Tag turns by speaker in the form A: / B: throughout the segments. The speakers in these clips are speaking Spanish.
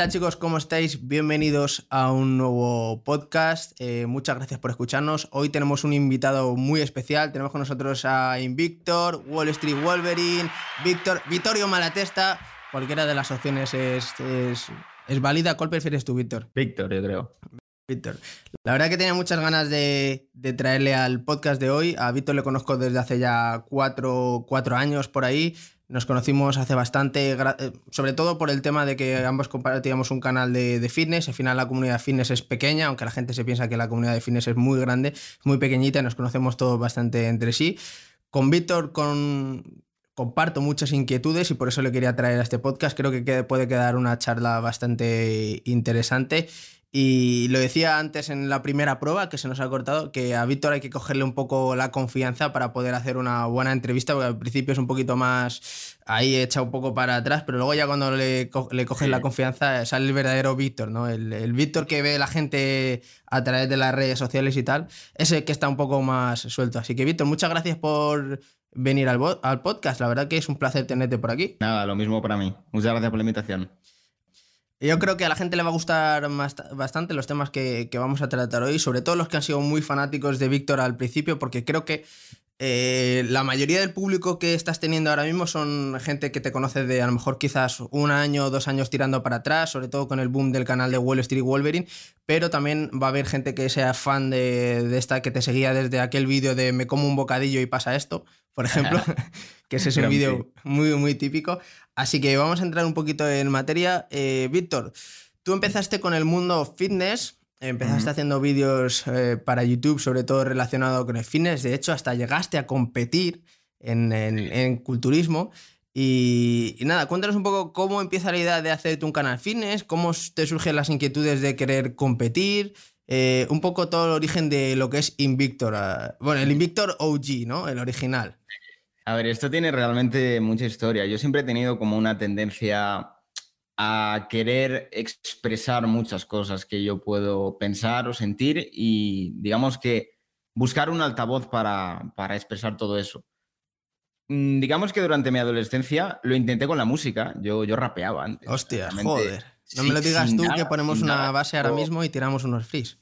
A: ¿Qué tal chicos? ¿Cómo estáis? Bienvenidos a un nuevo podcast. Eh, muchas gracias por escucharnos. Hoy tenemos un invitado muy especial. Tenemos con nosotros a Invictor, Wall Street Wolverine, Víctor, Vittorio Malatesta. Cualquiera de las opciones es, es, válida. ¿Cuál prefieres tú, Víctor?
B: Víctor, yo creo.
A: Víctor. La verdad que tenía muchas ganas de, traerle al podcast de hoy. A Víctor le conozco desde hace ya cuatro, cuatro años por ahí. Nos conocimos hace bastante, eh, sobre todo por el tema de que ambos compartíamos un canal de, fitness. Al final la comunidad de fitness es pequeña, aunque la gente se piensa que la comunidad de fitness es muy grande, muy pequeñita nos conocemos todos bastante entre sí. Con Víctor con, comparto muchas inquietudes y por eso le quería traer a este podcast. Creo que puede quedar una charla bastante interesante y lo decía antes en la primera prueba que se nos ha cortado, que a Víctor hay que cogerle un poco la confianza para poder hacer una buena entrevista, porque al principio es un poquito más ahí echa un poco para atrás, pero luego ya cuando le, le coges la confianza sale el verdadero Víctor, ¿no? El, Víctor que ve la gente a través de las redes sociales y tal, ese que está un poco más suelto. Así que Víctor, muchas gracias por venir al, al podcast, la verdad que es un placer tenerte por aquí.
B: Nada, lo mismo para mí. Muchas gracias por la invitación.
A: Yo creo que a la gente le va a gustar bastante los temas que, vamos a tratar hoy, sobre todo los que han sido muy fanáticos de Víctor al principio, porque creo que eh, la mayoría del público que estás teniendo ahora mismo son gente que te conoce de a lo mejor quizás un año o dos años tirando para atrás, sobre todo con el boom del canal de Wall Street Wolverine, pero también va a haber gente que sea fan de, de esta que te seguía desde aquel vídeo de me como un bocadillo y pasa esto, por ejemplo, que ese es un vídeo muy, muy típico. Así que vamos a entrar un poquito en materia. Eh, Víctor, tú empezaste con el mundo fitness, empezaste haciendo vídeos eh, para YouTube, sobre todo relacionado con el fitness. De hecho, hasta llegaste a competir en, culturismo. Y, nada, cuéntanos un poco cómo empieza la idea de hacerte un canal fitness, cómo te surgen las inquietudes de querer competir, eh, un poco todo el origen de lo que es Invictor. bueno, el Invictor OG, ¿no? El original.
B: A ver, esto tiene realmente mucha historia. Yo siempre he tenido como una tendencia a querer expresar muchas cosas que yo puedo pensar o sentir y digamos que buscar un altavoz para, expresar todo eso. Mm, digamos que durante mi adolescencia lo intenté con la música. Yo, yo rapeaba antes.
A: Hostia, joder. No me lo digas tú que ponemos una base ahora mismo y tiramos unos frees.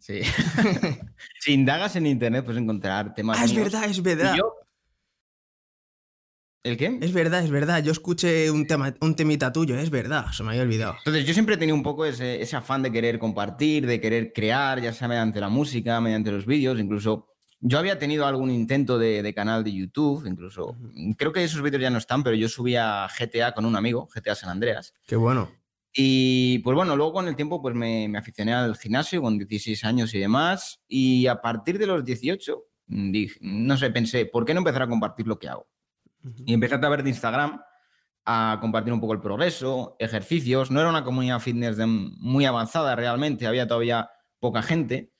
B: Sí. si indagas en internet puedes encontrar temas.
A: Ah, es verdad, es verdad.
B: ¿El qué?
A: Es verdad, es verdad. Yo escuché un, tema, un temita tuyo, es verdad, se me había olvidado.
B: Entonces, yo siempre he tenido un poco ese, afán de querer compartir, de querer crear, ya sea mediante la música, mediante los vídeos, incluso. Yo había tenido algún intento de, canal de YouTube, incluso. Creo que esos vídeos ya no están, pero yo subía GTA con un amigo, GTA San Andreas.
A: Qué bueno.
B: Y pues bueno, luego con el tiempo pues me, me aficioné al gimnasio con 16 años y demás. Y a partir de los 18, dije, no sé, pensé, ¿por qué no empezar a compartir lo que hago? Y empecé a través de Instagram a compartir un poco el progreso, ejercicios. No era una comunidad fitness muy avanzada realmente, había todavía poca gente.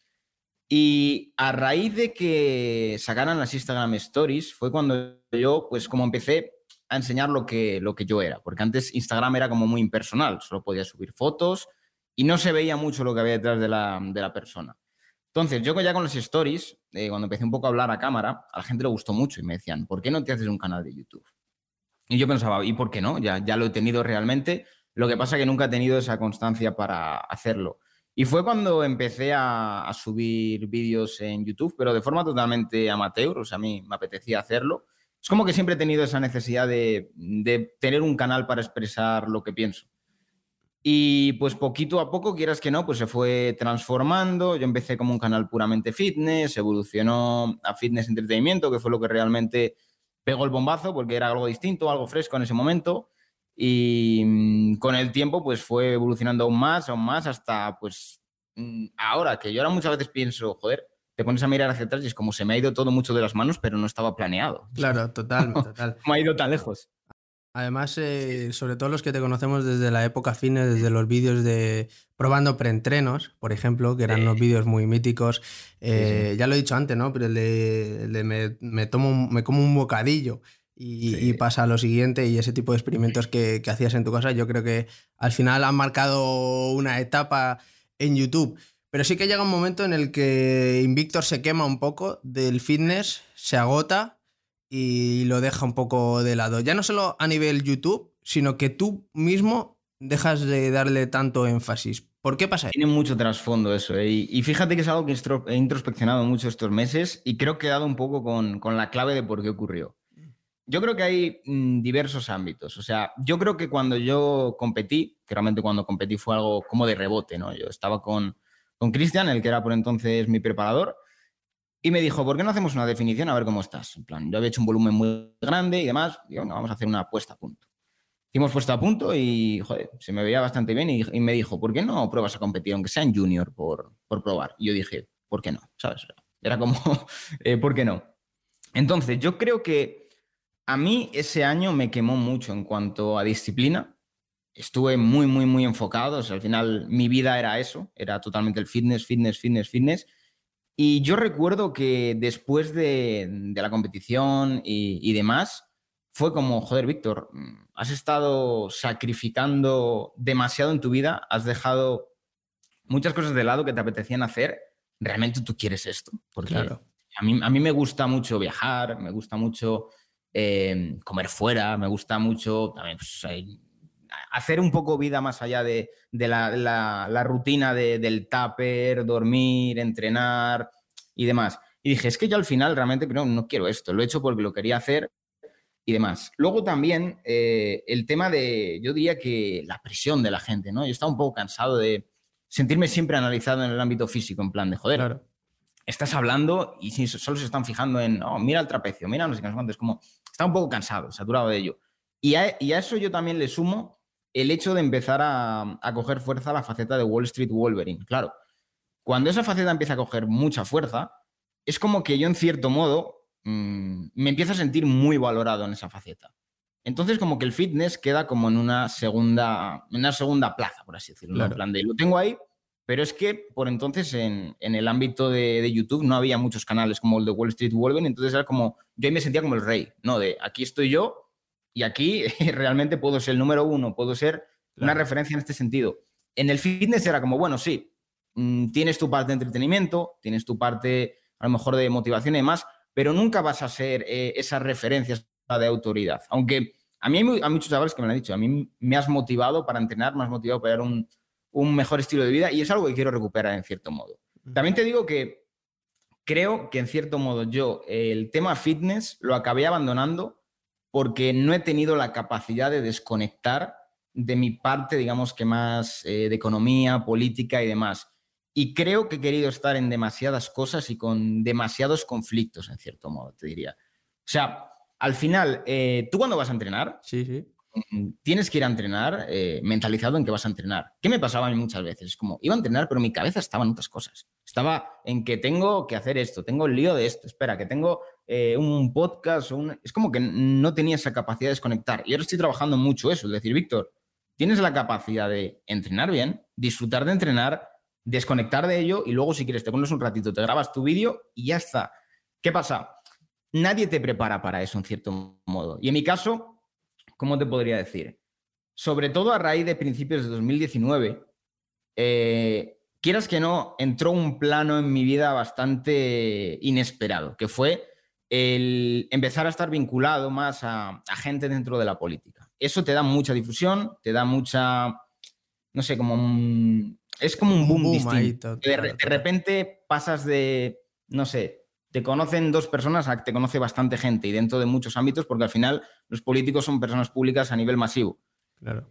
B: Y a raíz de que sacaran las Instagram Stories fue cuando yo, pues como empecé a enseñar lo que, lo que yo era, porque antes Instagram era como muy impersonal, solo podía subir fotos y no se veía mucho lo que había detrás de la, de la persona. Entonces, yo ya con los stories, eh, cuando empecé un poco a hablar a cámara, a la gente le gustó mucho y me decían, ¿por qué no te haces un canal de YouTube? Y yo pensaba, ¿y por qué no? Ya, ya lo he tenido realmente. Lo que pasa es que nunca he tenido esa constancia para hacerlo. Y fue cuando empecé a, subir vídeos en YouTube, pero de forma totalmente amateur, o sea, a mí me apetecía hacerlo. Es como que siempre he tenido esa necesidad de, de tener un canal para expresar lo que pienso. Y pues poquito a poco, quieras que no, pues se fue transformando. Yo empecé como un canal puramente fitness, evolucionó a fitness entretenimiento, que fue lo que realmente pegó el bombazo, porque era algo distinto, algo fresco en ese momento. Y mm, con el tiempo, pues fue evolucionando aún más, aún más, hasta pues mm, ahora, que yo ahora muchas veces pienso, joder, te pones a mirar hacia atrás y es como se me ha ido todo mucho de las manos, pero no estaba planeado.
A: Claro, total, total.
B: ¿Cómo ha ido tan lejos?
A: Además, eh, sobre todo los que te conocemos desde la época fines, desde los vídeos de probando preentrenos, por ejemplo, que eran unos vídeos muy míticos. Eh, ya lo he dicho antes, ¿no? Pero el de, me, tomo me como un bocadillo y, pasa a lo siguiente y ese tipo de experimentos que, que, hacías en tu casa, yo creo que al final han marcado una etapa en YouTube. Pero sí que llega un momento en el que Invictor se quema un poco del fitness, se agota y lo deja un poco de lado. Ya no solo a nivel YouTube, sino que tú mismo dejas de darle tanto énfasis. ¿Por qué pasa?
B: Tiene mucho trasfondo eso. ¿eh? Y, fíjate que es algo que he introspeccionado mucho estos meses y creo que he dado un poco con, con la clave de por qué ocurrió. Yo creo que hay mm, diversos ámbitos. O sea, yo creo que cuando yo competí, que realmente cuando competí fue algo como de rebote, ¿no? Yo estaba con con Cristian, el que era por entonces mi preparador, y me dijo, ¿por qué no hacemos una definición a ver cómo estás? En plan, yo había hecho un volumen muy grande y demás, y bueno, vamos a hacer una puesta a punto. Hicimos puesta a punto y, joder, se me veía bastante bien y, me dijo, ¿por qué no pruebas a competir, aunque sea en junior, por, por probar? Y yo dije, ¿por qué no? ¿Sabes? Era como, eh, ¿por qué no? Entonces, yo creo que a mí ese año me quemó mucho en cuanto a disciplina. Estuve muy, muy, muy enfocado. O sea, al final mi vida era eso, era totalmente el fitness, fitness, fitness, fitness. Y yo recuerdo que después de, la competición y, y, demás, fue como, joder, Víctor, has estado sacrificando demasiado en tu vida, has dejado muchas cosas de lado que te apetecían hacer. ¿Realmente tú quieres esto? Porque claro. a, mí, a mí me gusta mucho viajar, me gusta mucho eh, comer fuera, me gusta mucho también pues, hacer un poco vida más allá de, la, rutina del tupper, dormir, entrenar y demás. Y dije, es que yo al final realmente creo, no quiero esto, lo he hecho porque lo quería hacer y demás. Luego también eh, el tema de, yo diría que la presión de la gente, ¿no? Yo estaba un poco cansado de sentirme siempre analizado en el ámbito físico, en plan de, joder, estás hablando y solo se están fijando en, oh, mira el trapecio, mira no sé qué, no sé es como, está un poco cansado, saturado de ello. Y y a, eso yo también le sumo el hecho de empezar a, coger fuerza la faceta de Wall Street Wolverine. Claro, cuando esa faceta empieza a coger mucha fuerza, es como que yo en cierto modo mm, me empiezo a sentir muy valorado en esa faceta. Entonces como que el fitness queda como en una segunda, en una segunda plaza, por así decirlo. En plan de, lo tengo ahí, pero es que por entonces en, el ámbito de, YouTube no había muchos canales como el de Wall Street Wolverine, entonces era como, yo ahí me sentía como el rey, ¿no? De aquí estoy yo y aquí realmente puedo ser el número uno, puedo ser una referencia en este sentido. En el fitness era como, bueno, sí, mm, tienes tu parte de entretenimiento, tienes tu parte a lo mejor de motivación y demás, pero nunca vas a ser eh, esas referencias de autoridad. Aunque a mí hay, muchos chavales que me lo han dicho, a mí me has motivado para entrenar, me has motivado para dar un, un mejor estilo de vida y es algo que quiero recuperar en cierto modo. También te digo que creo que en cierto modo yo el tema fitness lo acabé abandonando porque no he tenido la capacidad de desconectar de mi parte, digamos que más eh, de economía, política y demás. Y creo que he querido estar en demasiadas cosas y con demasiados conflictos, en cierto modo, te diría. O sea, al final, eh, tú cuando vas a entrenar,
A: sí, sí.
B: Mm, tienes que ir a entrenar eh, mentalizado en que vas a entrenar. ¿Qué me pasaba a mí muchas veces? Como, iba a entrenar, pero mi cabeza estaba en otras cosas. Estaba en que tengo que hacer esto, tengo el lío de esto, espera, que tengo eh, un podcast, es como que no tenía esa capacidad de desconectar. Y ahora estoy trabajando mucho eso, es decir, Víctor, tienes la capacidad de entrenar bien, disfrutar de entrenar, desconectar de ello y luego si quieres te pones un ratito, te grabas tu vídeo y ya está. ¿Qué pasa? Nadie te prepara para eso en cierto modo. Y en mi caso, ¿cómo te podría decir? Sobre todo a raíz de principios de 2019, eh, quieras que no, entró un plano en mi vida bastante inesperado, que fue el empezar a estar vinculado más a, gente dentro de la política. Eso te da mucha difusión, te da mucha, no sé, como es como un boom, distinto. de, repente pasas de, no sé, te conocen dos personas te conoce bastante gente y dentro de muchos ámbitos, porque al final los políticos son personas públicas a nivel masivo.
A: Claro.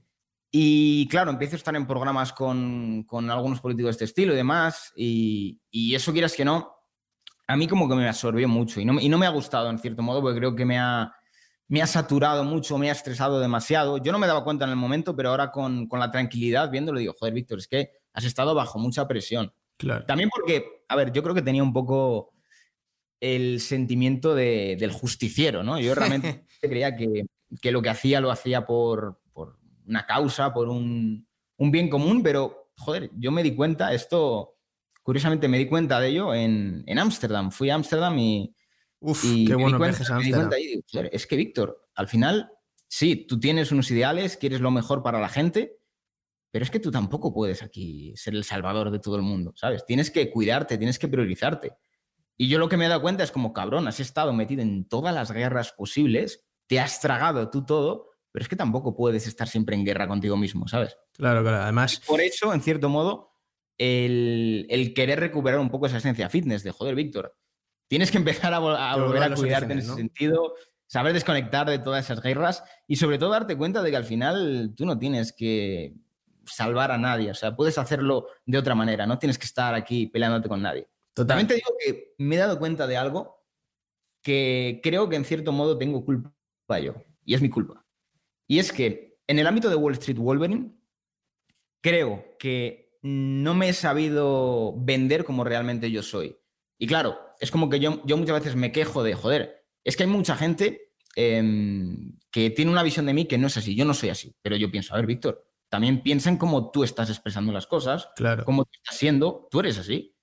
B: Y claro, empiezo a estar en programas con, algunos políticos de este estilo y demás, y, eso quieras que no, a mí como que me absorbió mucho y no, y no me ha gustado en cierto modo, porque creo que me ha, me ha saturado mucho, me ha estresado demasiado. Yo no me daba cuenta en el momento, pero ahora con, con la tranquilidad viéndolo digo, joder, Víctor, es que has estado bajo mucha presión.
A: Claro.
B: También porque, a ver, yo creo que tenía un poco el sentimiento del justiciero, ¿no? Yo realmente creía que, lo que hacía lo hacía por, una causa, por un, bien común, pero, joder, yo me di cuenta, esto, curiosamente me di cuenta de ello en Ámsterdam. Fui a Ámsterdam y...
A: Uf, qué bueno
B: y es que, Víctor, al final, sí, tú tienes unos ideales, quieres lo mejor para la gente, pero es que tú tampoco puedes aquí ser el salvador de todo el mundo, ¿sabes? Tienes que cuidarte, tienes que priorizarte. Y yo lo que me he dado cuenta es como, cabrón, has estado metido en todas las guerras posibles, te has tragado tú todo, pero es que tampoco puedes estar siempre en guerra contigo mismo, ¿sabes?
A: Claro, claro. Además.
B: Por eso, en cierto modo, el, querer recuperar un poco esa esencia fitness de joder, Víctor. Tienes que empezar a, volver a cuidarte en ese sentido, saber desconectar de todas esas guerras y sobre todo darte cuenta de que al final tú no tienes que salvar a nadie, o sea, puedes hacerlo de otra manera, no tienes que estar aquí peleándote con nadie. Totalmente digo que me he dado cuenta de algo que creo que en cierto modo tengo culpa yo, y es mi culpa. Y es que en el ámbito de Wall Street Wolverine, creo que no me he sabido vender como realmente yo soy. Y claro, es como que yo, yo muchas veces me quejo de, joder, es que hay mucha gente em, que tiene una visión de mí que no es así. Yo no soy así, pero yo pienso, a ver, Víctor, también piensa en cómo tú estás expresando las cosas,
A: claro.
B: cómo tú estás siendo, tú eres así.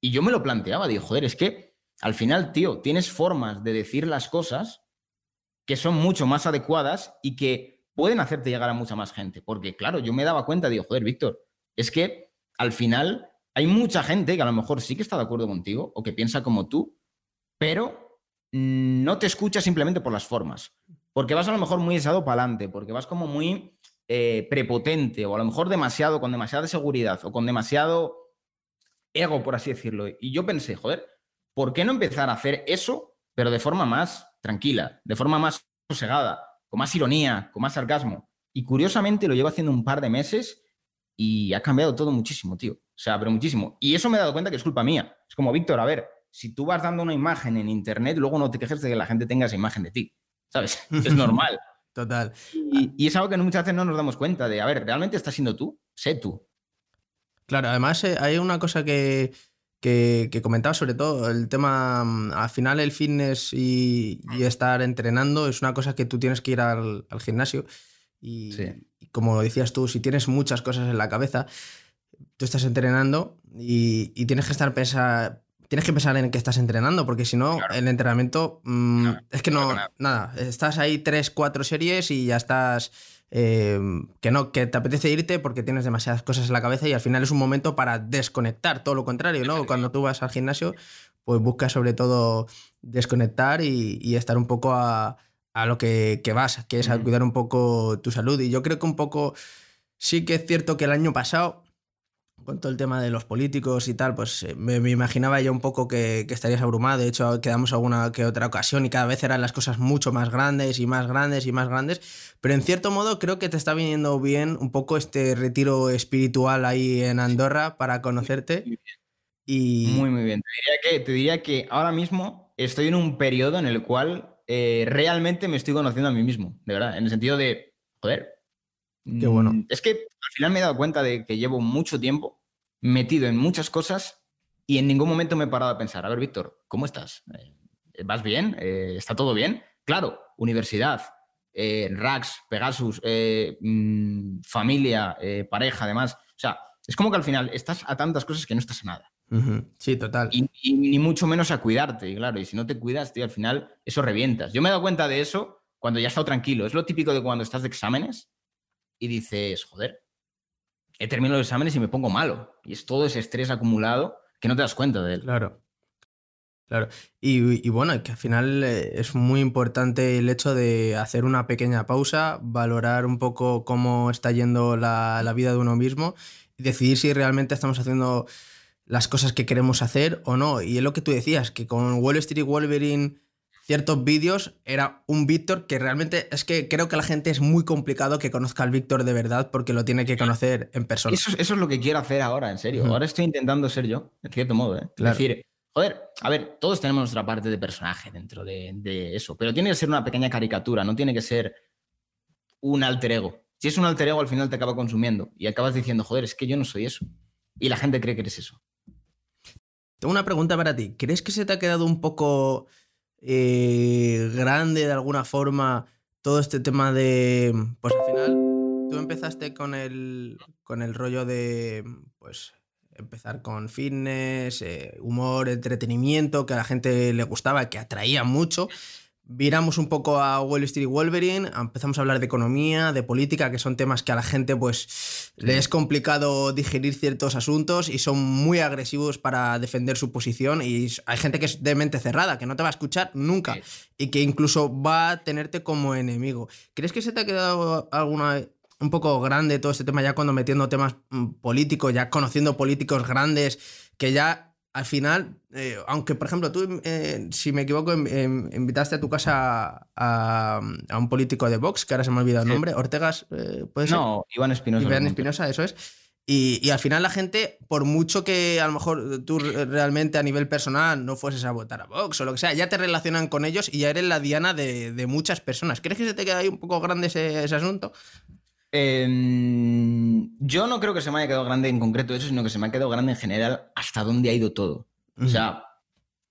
B: Y yo me lo planteaba, digo, joder, es que al final, tío, tienes formas de decir las cosas que son mucho más adecuadas y que pueden hacerte llegar a mucha más gente. Porque, claro, yo me daba cuenta, digo, joder, Víctor, es que al final hay mucha gente que a lo mejor sí que está de acuerdo contigo o que piensa como tú, pero no te escucha simplemente por las formas. Porque vas a lo mejor muy echado para adelante, porque vas como muy eh, prepotente o a lo mejor demasiado, con demasiada seguridad o con demasiado ego, por así decirlo. Y yo pensé, joder, ¿por qué no empezar a hacer eso, pero de forma más tranquila, de forma más sosegada, con más ironía, con más sarcasmo. Y curiosamente lo llevo haciendo un par de meses y ha cambiado todo muchísimo, tío. O sea, pero muchísimo. Y eso me he dado cuenta que es culpa mía. Es como, Víctor, a ver, si tú vas dando una imagen en internet, luego no te quejes de que la gente tenga esa imagen de ti. ¿Sabes? Es normal.
A: Total.
B: Y, y, es algo que muchas veces no nos damos cuenta de, a ver, ¿realmente estás siendo tú? Sé tú.
A: Claro, además eh, hay una cosa que, que, comentaba sobre todo, el tema, mm, al final el fitness y, estar entrenando es una cosa que tú tienes que ir al, gimnasio y, como decías tú, si tienes muchas cosas en la cabeza, tú estás entrenando y, tienes que estar pensar, tienes que pensar en que estás entrenando, porque si no, el entrenamiento mm, es que no, nada, estás ahí tres, cuatro series y ya estás eh, que no, que te apetece irte porque tienes demasiadas cosas en la cabeza y al final es un momento para desconectar, todo lo contrario, ¿no? Cuando tú vas al gimnasio, pues buscas sobre todo desconectar y, estar un poco a, lo que, vas, que es a cuidar un poco tu salud. Y yo creo que un poco, sí que es cierto que el año pasado con todo el tema de los políticos y tal, pues eh, me, imaginaba yo un poco que, estarías abrumado. De hecho, quedamos alguna que otra ocasión y cada vez eran las cosas mucho más grandes y más grandes y más grandes. Pero en cierto modo creo que te está viniendo bien un poco este retiro espiritual ahí en Andorra para conocerte. Y...
B: Muy, muy bien. Te diría, que, te diría que ahora mismo estoy en un periodo en el cual eh, realmente me estoy conociendo a mí mismo, de verdad, en el sentido de, joder.
A: Qué bueno.
B: Mm, es que al final me he dado cuenta de que llevo mucho tiempo metido en muchas cosas y en ningún momento me he parado a pensar, a ver, Víctor, ¿cómo estás? Eh, ¿Vas bien? Eh, ¿Está todo bien? Claro, universidad, eh, Rax, Pegasus, mm, familia, pareja, además. O sea, es como que al final estás a tantas cosas que no estás a nada.
A: Sí, total.
B: Y, ni mucho menos a cuidarte, claro. Y si no te cuidas, tío, al final eso revientas. Yo me he dado cuenta de eso cuando ya he estado tranquilo. Es lo típico de cuando estás de exámenes y dices, joder, he terminado los exámenes y me pongo malo. Y es todo ese estrés acumulado que no te das cuenta de él.
A: Claro. Claro. Y, bueno, que al final eh, es muy importante el hecho de hacer una pequeña pausa, valorar un poco cómo está yendo la, la vida de uno mismo y decidir si realmente estamos haciendo las cosas que queremos hacer o no. Y es lo que tú decías, que con Wall Street Wolverine ciertos vídeos era un Víctor que realmente es que creo que la gente es muy complicado que conozca al Víctor de verdad porque lo tiene que conocer en persona.
B: Eso, es lo que quiero hacer ahora, en serio. Ahora estoy intentando ser yo, en cierto modo. ¿eh? Es decir, joder, a ver, todos tenemos nuestra parte de personaje dentro de, de, eso, pero tiene que ser una pequeña caricatura, no tiene que ser un alter ego. Si es un alter ego, al final te acaba consumiendo y acabas diciendo, joder, es que yo no soy eso. Y la gente cree que eres eso.
A: Tengo una pregunta para ti. ¿Crees que se te ha quedado un poco eh, grande de alguna forma todo este tema de, pues al final tú empezaste con el, con el rollo de, pues empezar con fitness, eh, humor, entretenimiento, que a la gente le gustaba, que atraía mucho, viramos un poco a Wall Street Wolverine, empezamos a hablar de economía, de política, que son temas que a la gente pues le es complicado digerir ciertos asuntos y son muy agresivos para defender su posición. Y hay gente que es de mente cerrada, que no te va a escuchar nunca y que incluso va a tenerte como enemigo. ¿Crees que se te ha quedado alguna un poco grande todo este tema ya cuando metiendo temas mm, políticos, ya conociendo políticos grandes que ya al final, eh, aunque por ejemplo tú, eh, si me equivoco, invitaste a tu casa a, un político de Vox, que ahora se me ha olvidado el nombre, Ortegas, eh, ¿puede ser?
B: No, Iván Espinosa.
A: Iván Espinosa, eso es. Y, al final la gente, por mucho que a lo mejor tú realmente a nivel personal no fueses a votar a Vox o lo que sea, ya te relacionan con ellos y ya eres la diana de, muchas personas. ¿Crees que se te queda ahí un poco grande ese, ese asunto?
B: Em, yo no creo que se me haya quedado grande en concreto eso, sino que se me ha quedado grande en general hasta dónde ha ido todo. O sea,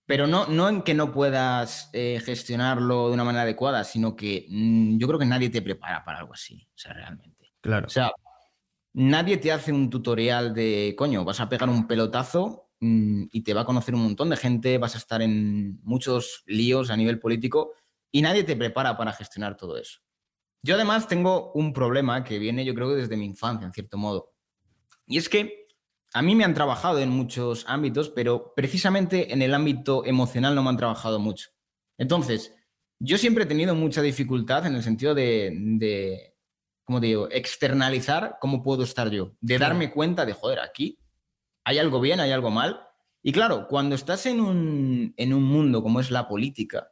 B: pero no, no en que no puedas eh, gestionarlo de una manera adecuada, sino que mm, yo creo que nadie te prepara para algo así, o sea, realmente.
A: Claro.
B: O sea, nadie te hace un tutorial de, coño, vas a pegar un pelotazo mm, y te va a conocer un montón de gente, vas a estar en muchos líos a nivel político y nadie te prepara para gestionar todo eso. Yo además tengo un problema que viene yo creo que desde mi infancia, en cierto modo. Y es que a mí me han trabajado en muchos ámbitos, pero precisamente en el ámbito emocional no me han trabajado mucho. Entonces, yo siempre he tenido mucha dificultad en el sentido de, de como digo, externalizar cómo puedo estar yo, de darme cuenta de, joder, aquí hay algo bien, hay algo mal. Y claro, cuando estás en un, en un mundo como es la política,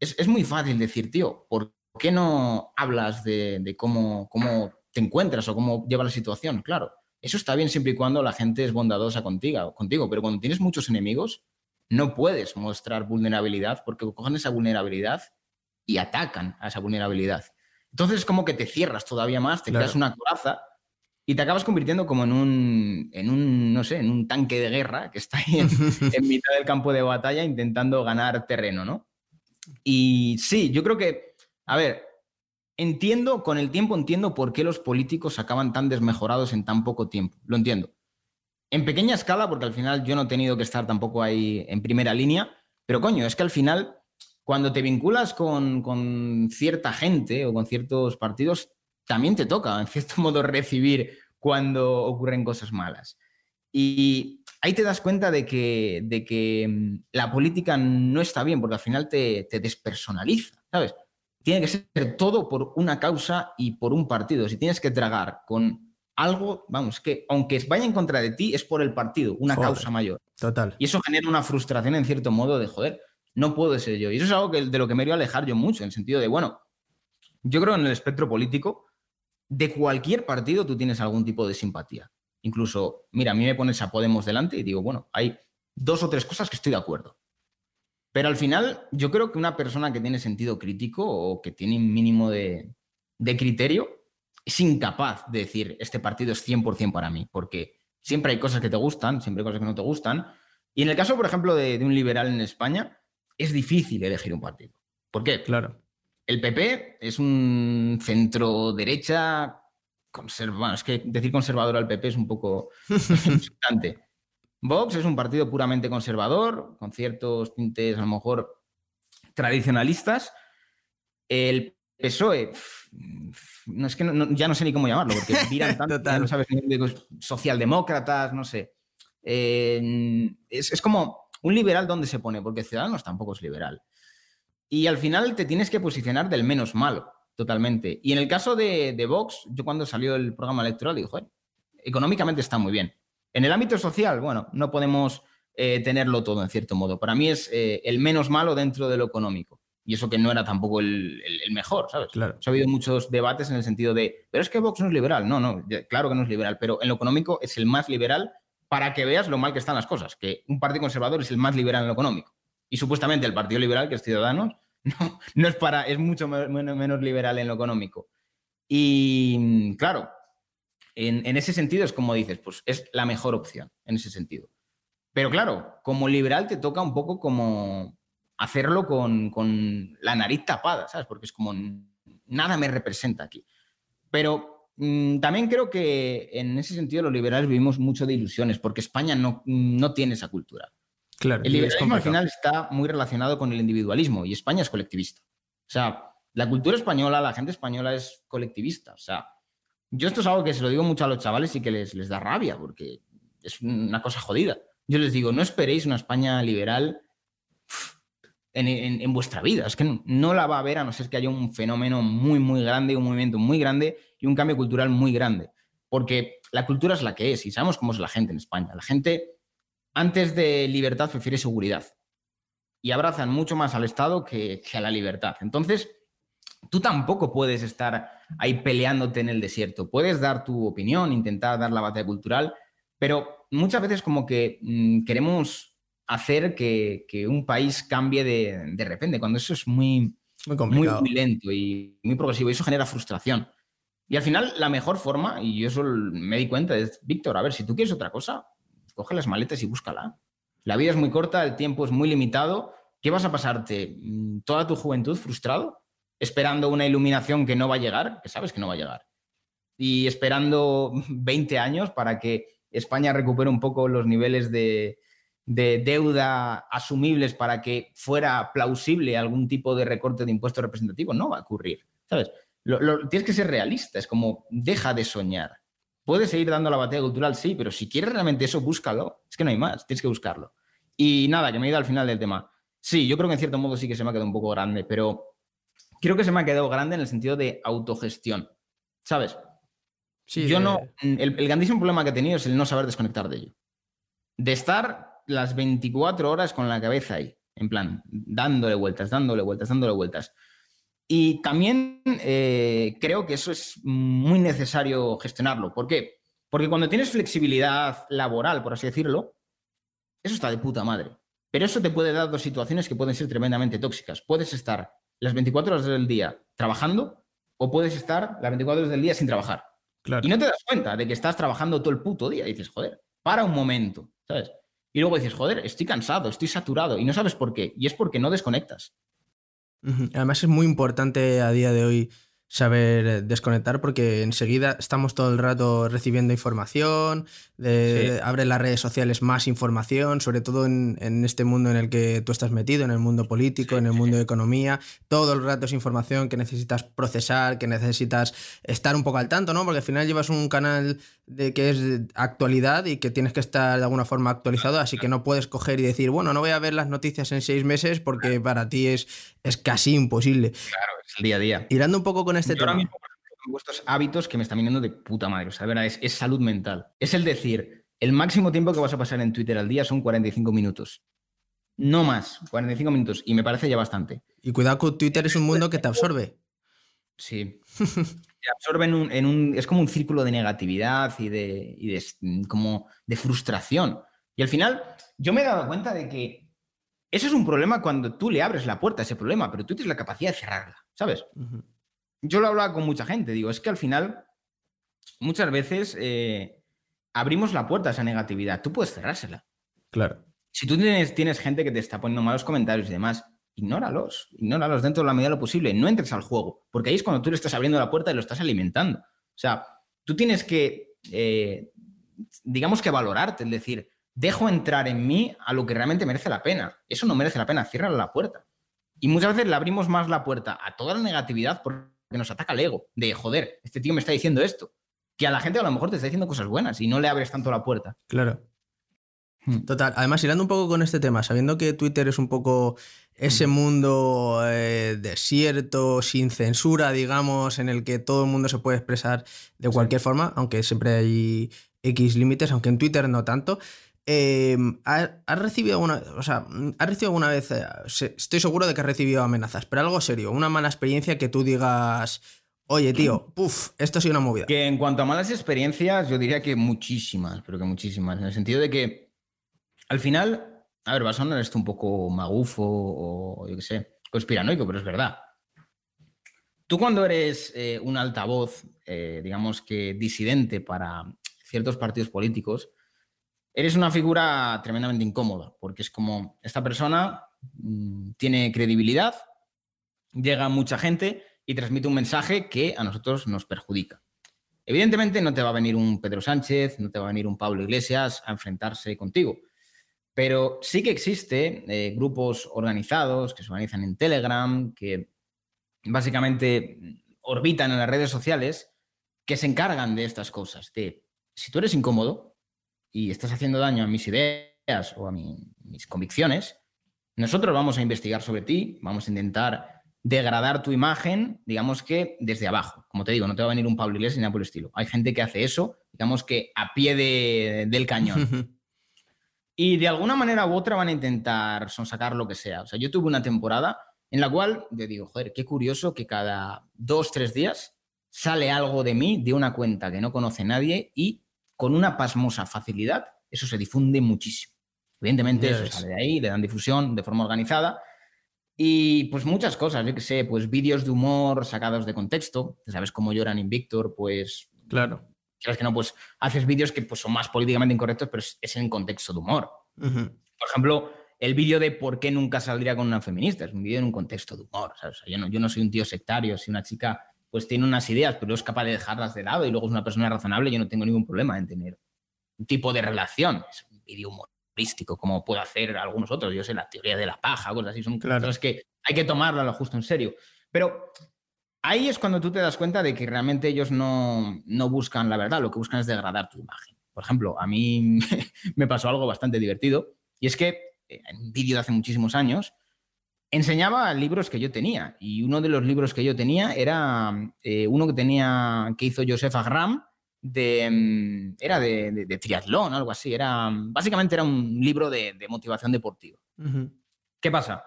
B: es, es muy fácil decir, tío, ¿por ¿por qué no hablas de, cómo, cómo te encuentras o cómo lleva la situación? Claro, eso está bien siempre y cuando la gente es bondadosa contigo, contigo, pero cuando tienes muchos enemigos, no puedes mostrar vulnerabilidad porque cogen esa vulnerabilidad y atacan a esa vulnerabilidad. Entonces es como que te cierras todavía más, te creas una coraza y te acabas convirtiendo como en un, en un, no sé, en un tanque de guerra que está ahí en, en mitad del campo de batalla intentando ganar terreno, ¿no? Y sí, yo creo que a ver, entiendo, con el tiempo entiendo por qué los políticos acaban tan desmejorados en tan poco tiempo. Lo entiendo. En pequeña escala, porque al final yo no he tenido que estar tampoco ahí en primera línea, pero coño, es que al final, cuando te vinculas con, cierta gente o con ciertos partidos, también te toca, en cierto modo, recibir cuando ocurren cosas malas. Y ahí te das cuenta de que, de que mm, la política no está bien, porque al final te, te despersonaliza, ¿sabes? Tiene que ser todo por una causa y por un partido. Si tienes que tragar con algo, vamos, que aunque vaya en contra de ti, es por el partido, una causa mayor.
A: Total.
B: Y eso genera una frustración en cierto modo de, joder, no puedo ser yo. Y eso es algo que, de lo que me voy a alejar yo mucho, en el sentido de, bueno, yo creo en el espectro político, de cualquier partido tú tienes algún tipo de simpatía. Incluso, mira, a mí me pones a Podemos delante y digo, bueno, hay dos o tres cosas que estoy de acuerdo. Pero al final, yo creo que una persona que tiene sentido crítico o que tiene un mínimo de, criterio es incapaz de decir, este partido es 100% para mí, porque siempre hay cosas que te gustan, siempre hay cosas que no te gustan. Y en el caso, por ejemplo, de, un liberal en España, es difícil elegir un partido. ¿Por qué?
A: Claro.
B: El PP es un centro derecha conserva, es que decir conservador al PP es un poco insultante. Vox es un partido puramente conservador, con ciertos tintes a lo mejor tradicionalistas. El PSOE, no, es que ya no sé ni cómo llamarlo, porque miran tanto, no sabes socialdemócratas, no sé. Eh, es, como un liberal donde se pone, porque Ciudadanos tampoco es liberal. Y al final te tienes que posicionar del menos malo, totalmente. Y en el caso de, Vox, yo cuando salió el programa electoral digo, económicamente está muy bien. En el ámbito social, bueno, no podemos eh, tenerlo todo en cierto modo. Para mí es eh, el menos malo dentro de lo económico. Y eso que no era tampoco el, mejor, ¿sabes?
A: Claro.
B: ha habido muchos debates en el sentido de, pero es que Vox no es liberal. No, no, claro que no es liberal, pero en lo económico es el más liberal para que veas lo mal que están las cosas, que un partido conservador es el más liberal en lo económico. Y supuestamente el Partido Liberal, que es Ciudadanos, no, no es para, es mucho menos liberal en lo económico. Y claro, en, ese sentido es como dices, pues es la mejor opción en ese sentido. Pero claro, como liberal te toca un poco como hacerlo con, la nariz tapada, ¿sabes? Porque es como nada me representa aquí. Pero mm, también creo que en ese sentido los liberales vivimos mucho de ilusiones, porque España no, no tiene esa cultura.
A: Claro,
B: el liberalismo al final está muy relacionado con el individualismo y España es colectivista. O sea, la cultura española, la gente española es colectivista. O sea, yo esto es algo que se lo digo mucho a los chavales y que les, les da rabia porque es una cosa jodida. Yo les digo, no esperéis una España liberal en, vuestra vida. Es que no, la va a haber a no ser que haya un fenómeno muy, muy grande, un movimiento muy grande y un cambio cultural muy grande. Porque la cultura es la que es y sabemos cómo es la gente en España. La gente, antes de libertad, prefiere seguridad y abrazan mucho más al Estado que, que a la libertad. Entonces, tú tampoco puedes estar ahí peleándote en el desierto. Puedes dar tu opinión, intentar dar la batalla cultural, pero muchas veces como que mm, queremos hacer que, un país cambie de, repente, cuando eso es muy, muy, muy, lento y muy progresivo y eso genera frustración. Y al final la mejor forma, y yo eso me di cuenta, es, Víctor, a ver, si tú quieres otra cosa, coge las maletas y búscala. La vida es muy corta, el tiempo es muy limitado. ¿Qué vas a pasarte mm, toda tu juventud frustrado? Esperando una iluminación que no va a llegar, que sabes que no va a llegar. Y esperando 20 años para que España recupere un poco los niveles de, deuda asumibles para que fuera plausible algún tipo de recorte de impuestos representativo. No va a ocurrir, ¿sabes? tienes que ser realista, es como, deja de soñar. Puedes seguir dando la batalla cultural, sí, pero si quieres realmente eso, búscalo. Es que no hay más, tienes que buscarlo. Y nada, que me he ido al final del tema. Sí, yo creo que en cierto modo sí que se me ha quedado un poco grande, pero creo que se me ha quedado grande en el sentido de autogestión. ¿Sabes? Yo no. El, grandísimo problema que he tenido es el no saber desconectar de ello. De estar las 24 horas con la cabeza ahí, en plan, dándole vueltas, dándole vueltas, dándole vueltas. Y también eh, creo que eso es muy necesario gestionarlo. ¿Por qué? Porque cuando tienes flexibilidad laboral, por así decirlo, eso está de puta madre. Pero eso te puede dar dos situaciones que pueden ser tremendamente tóxicas. Puedes estar las 24 horas del día trabajando o puedes estar las 24 horas del día sin trabajar. Y no te das cuenta de que estás trabajando todo el puto día. Y dices, joder, para un momento, ¿sabes? Y luego dices, joder, estoy cansado, estoy saturado. Y no sabes por qué. Y es porque no desconectas.
A: Además es muy importante a día de hoy saber eh, desconectar porque enseguida estamos todo el rato recibiendo información, abre las redes sociales más información, sobre todo en, este mundo en el que tú estás metido, en el mundo político, en el mundo de economía, todo el rato es información que necesitas procesar, que necesitas estar un poco al tanto, ¿no? Porque al final llevas un canal de que es actualidad y que tienes que estar de alguna forma actualizado, así que no puedes coger y decir, bueno, no voy a ver las noticias en seis meses porque para ti es, es casi imposible.
B: Claro, es el día a día.
A: Irando un poco con este tema.
B: vuestros hábitos que me están viniendo de puta madre, o sea, de verdad, es, es salud mental. Es el decir, el máximo tiempo que vas a pasar en Twitter al día son 45 minutos. No más, 45 minutos. Y me parece ya bastante.
A: Y cuidado con Twitter es un mundo que te absorbe.
B: Sí. te absorbe en un, Es como un círculo de negatividad y de, y de, como de frustración. Y al final, yo me he dado cuenta de que eso es un problema cuando tú le abres la puerta a ese problema, pero tú tienes la capacidad de cerrarla, ¿sabes? Yo lo hablaba con mucha gente, digo, es que al final, muchas veces eh, abrimos la puerta a esa negatividad, tú puedes cerrársela.
A: Claro.
B: Si tú tienes, tienes gente que te está poniendo malos comentarios y demás, ignóralos, ignóralos dentro de la medida de lo posible, no entres al juego, porque ahí es cuando tú le estás abriendo la puerta y lo estás alimentando. O sea, tú tienes que, eh, digamos que valorarte, es decir, dejo entrar en mí a lo que realmente merece la pena. Eso no merece la pena, cierra la puerta. Y muchas veces le abrimos más la puerta a toda la negatividad porque nos ataca el ego, de joder, este tío me está diciendo esto, que a la gente a lo mejor te está diciendo cosas buenas y no le abres tanto la puerta.
A: Claro. Hmm. Total. Además, irando un poco con este tema, sabiendo que Twitter es un poco ese mundo eh, desierto, sin censura, digamos, en el que todo el mundo se puede expresar de cualquier forma, aunque siempre hay X límites, aunque en Twitter no tanto. Em, ¿has, recibido alguna, o sea, ¿has recibido alguna vez, eh, estoy seguro de que has recibido amenazas, pero algo serio, una mala experiencia que tú digas, oye tío, puf, esto ha sido una movida?
B: Que en cuanto a malas experiencias, yo diría que muchísimas, pero que muchísimas, en el sentido de que al final a ver, va a sonar esto un poco magufo o, yo qué sé, conspiranoico, pero es verdad. Tú cuando eres eh, un altavoz, eh, digamos que disidente para ciertos partidos políticos, eres una figura tremendamente incómoda, porque es como esta persona mm, tiene credibilidad, llega mucha gente y transmite un mensaje que a nosotros nos perjudica. Evidentemente no te va a venir un Pedro Sánchez, no te va a venir un Pablo Iglesias a enfrentarse contigo Pero sí que existe eh, grupos organizados que se organizan en Telegram, que básicamente orbitan en las redes sociales, que se encargan de estas cosas. De si tú eres incómodo y estás haciendo daño a mis ideas o a mis convicciones, nosotros vamos a investigar sobre ti, vamos a intentar degradar tu imagen, digamos que desde abajo. Como te digo, no te va a venir un Pablo Iglesias ni nada por el estilo. Hay gente que hace eso, digamos que a pie del cañón. y de alguna manera u otra van a intentar sonsacar lo que sea. O sea, yo tuve una temporada en la cual yo digo, joder, qué curioso que cada dos, tres días sale algo de mí de una cuenta que no conoce nadie y con una pasmosa facilidad eso se difunde muchísimo. Evidentemente eso sale de ahí, le dan difusión de forma organizada y pues muchas cosas, yo qué sé, pues vídeos de humor sacados de contexto, sabes cómo lloran Invictor, pues
A: claro
B: sabes que no, pues haces vídeos que pues, son más políticamente incorrectos, pero es, en contexto de humor. Por ejemplo, el vídeo de por qué nunca saldría con una feminista, es un vídeo en un contexto de humor. yo, no, yo no soy un tío sectario, si una chica pues tiene unas ideas, pero es capaz de dejarlas de lado y luego es una persona razonable, yo no tengo ningún problema en tener un tipo de relación. Es un vídeo humorístico, como puedo hacer algunos otros. Yo sé, la teoría de la paja, cosas así, son cosas que hay que tomarlo a lo justo en serio. Pero ahí es cuando tú te das cuenta de que realmente ellos no, buscan la verdad, lo que buscan es degradar tu imagen. Por ejemplo, a mí me pasó algo bastante divertido y es que eh, en un vídeo de hace muchísimos años enseñaba libros que yo tenía y uno de los libros que yo tenía era eh, uno que tenía que hizo Joseph Agram de mm, era de, triatlón algo así era básicamente era un libro de, motivación deportiva qué pasa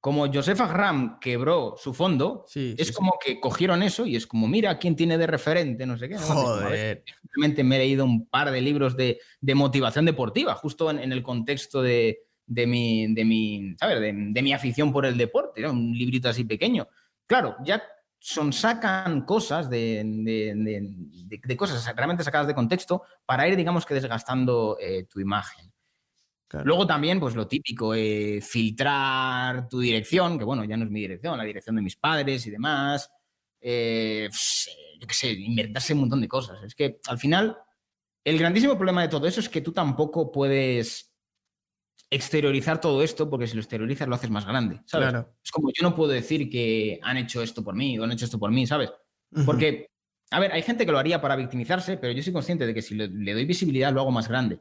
B: como Joseph Agram quebró su fondo, es como que cogieron eso y es como, mira, ¿quién tiene de referente? No sé qué.
A: Joder.
B: Simplemente me he leído un par de libros de, motivación deportiva, justo en, el contexto de, mi, de, mi, ¿sabes? De, mi afición por el deporte. Un librito así pequeño. Claro, ya son, sacan cosas de, cosas realmente sacadas de contexto para ir, digamos que, desgastando eh, tu imagen. Luego también, pues lo típico, eh, filtrar tu dirección, que bueno, ya no es mi dirección, la dirección de mis padres y demás. Eh, yo qué sé, inventarse un montón de cosas. Es que al final, el grandísimo problema de todo eso es que tú tampoco puedes exteriorizar todo esto, porque si lo exteriorizas lo haces más grande, ¿sabes? Es como yo no puedo decir que han hecho esto por mí o han hecho esto por mí, ¿sabes? Porque, a ver, hay gente que lo haría para victimizarse, pero yo soy consciente de que si le doy visibilidad lo hago más grande.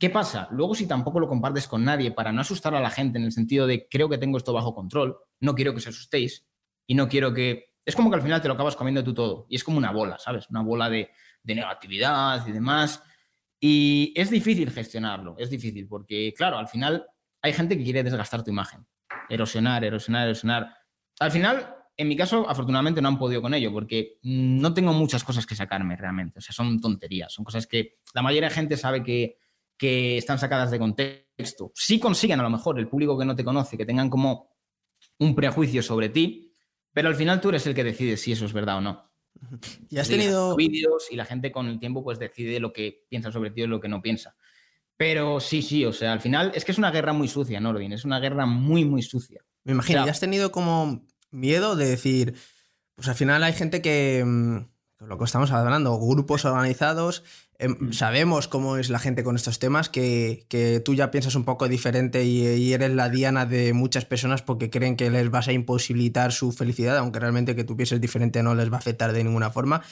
B: ¿Qué pasa? Luego, si tampoco lo compartes con nadie para no asustar a la gente en el sentido de creo que tengo esto bajo control, no quiero que os asustéis y no quiero que. Es como que al final te lo acabas comiendo tú todo y es como una bola, ¿sabes? Una bola de, negatividad y demás. Y es difícil gestionarlo, es difícil porque, claro, al final hay gente que quiere desgastar tu imagen, erosionar, erosionar, erosionar. Al final, en mi caso, afortunadamente no han podido con ello porque no tengo muchas cosas que sacarme realmente. O sea, son tonterías, son cosas que la mayoría de gente sabe que que están sacadas de contexto. Sí consiguen a lo mejor el público que no te conoce, que tengan como un prejuicio sobre ti, pero al final tú eres el que decide si eso es verdad o no.
A: Y has tenido
B: vídeos y la gente con el tiempo pues decide lo que piensa sobre ti y lo que no piensa. Pero sí, sí, o sea, al final es que es una guerra muy sucia, Nordin, es una guerra muy, muy sucia.
A: Me imagino, ¿y has tenido como miedo de decir, pues al final hay gente que, mm, lo que estamos hablando, grupos organizados. Sabemos cómo es la gente con estos temas, que, tú ya piensas un poco diferente y, eres la diana de muchas personas porque creen que les vas a imposibilitar su felicidad, aunque realmente que tú pienses diferente no les va a afectar de ninguna forma.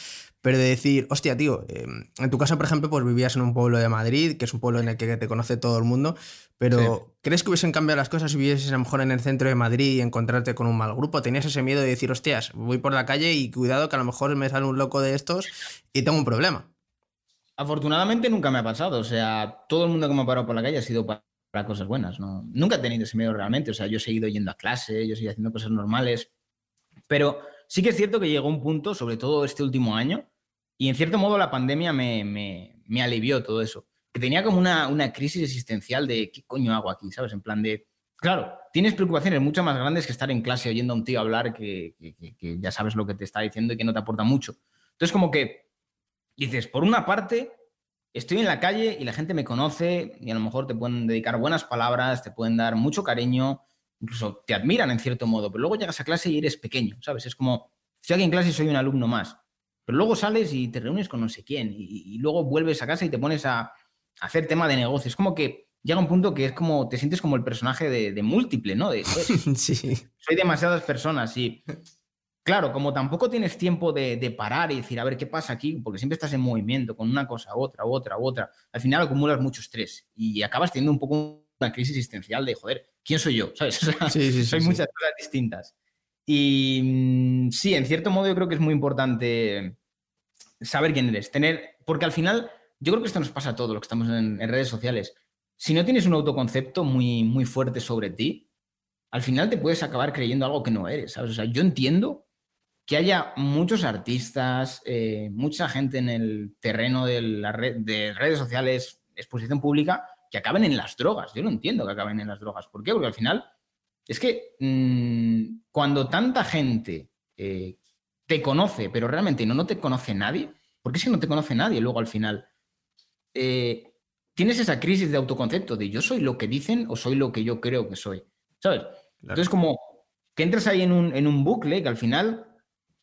A: Pero de decir, hostia, tío, em, en tu caso, por ejemplo, pues vivías en un pueblo de Madrid, que es un pueblo en el que te conoce todo el mundo, pero ¿crees que hubiesen cambiado las cosas si vivieses a lo mejor en el centro de Madrid y encontrarte con un mal grupo? ¿Tenías ese miedo de decir, hostias, voy por la calle y cuidado que a lo mejor me sale un loco de estos y tengo un problema?
B: Afortunadamente nunca me ha pasado. O sea, todo el mundo que me ha parado por la calle ha sido para, cosas buenas. ¿no? Nunca he tenido ese miedo realmente. O sea, yo he seguido yendo a clase, yo he seguido haciendo cosas normales. Pero sí que es cierto que llegó un punto, sobre todo este último año, y en cierto modo la pandemia me, me, alivió todo eso. Que tenía como una, una, crisis existencial de qué coño hago aquí, ¿sabes? En plan de. Claro, tienes preocupaciones mucho más grandes que estar en clase oyendo a un tío hablar que, que, que ya sabes lo que te está diciendo y que no te aporta mucho. Entonces, como que dices, por una parte, estoy en la calle y la gente me conoce y a lo mejor te pueden dedicar buenas palabras, te pueden dar mucho cariño, incluso te admiran en cierto modo, pero luego llegas a clase y eres pequeño, ¿sabes? Es como, estoy aquí en clase y soy un alumno más, pero luego sales y te reúnes con no sé quién y, luego vuelves a casa y te pones a, hacer tema de negocios. Es como que llega un punto que es como, te sientes como el personaje de, múltiple, ¿no? De, sí. Soy demasiadas personas y, claro, como tampoco tienes tiempo de, parar y decir, a ver, ¿qué pasa aquí? Porque siempre estás en movimiento con una cosa, otra, otra, otra. Al final acumulas mucho estrés y acabas teniendo un poco una crisis existencial de, joder, ¿quién soy yo? ¿Sabes? sí, sí, soy muchas cosas distintas. Y mm, sí, en cierto modo yo creo que es muy importante saber quién eres, tener, porque al final yo creo que esto nos pasa a todos los que estamos en, redes sociales. Si no tienes un autoconcepto muy, muy fuerte sobre ti, al final te puedes acabar creyendo algo que no eres, ¿sabes? O sea, yo entiendo que haya muchos artistas, eh, mucha gente en el terreno de, la de redes sociales, exposición pública, que acaben en las drogas. Yo no entiendo que acaben en las drogas. ¿Por qué? Porque al final es que mm, cuando tanta gente eh, te conoce, pero realmente no, no te conoce nadie, porque es que no te conoce nadie luego al final, eh, tienes esa crisis de autoconcepto de yo soy lo que dicen o soy lo que yo creo que soy. ¿Sabes? Entonces, como que entres ahí en un, en un bucle que al final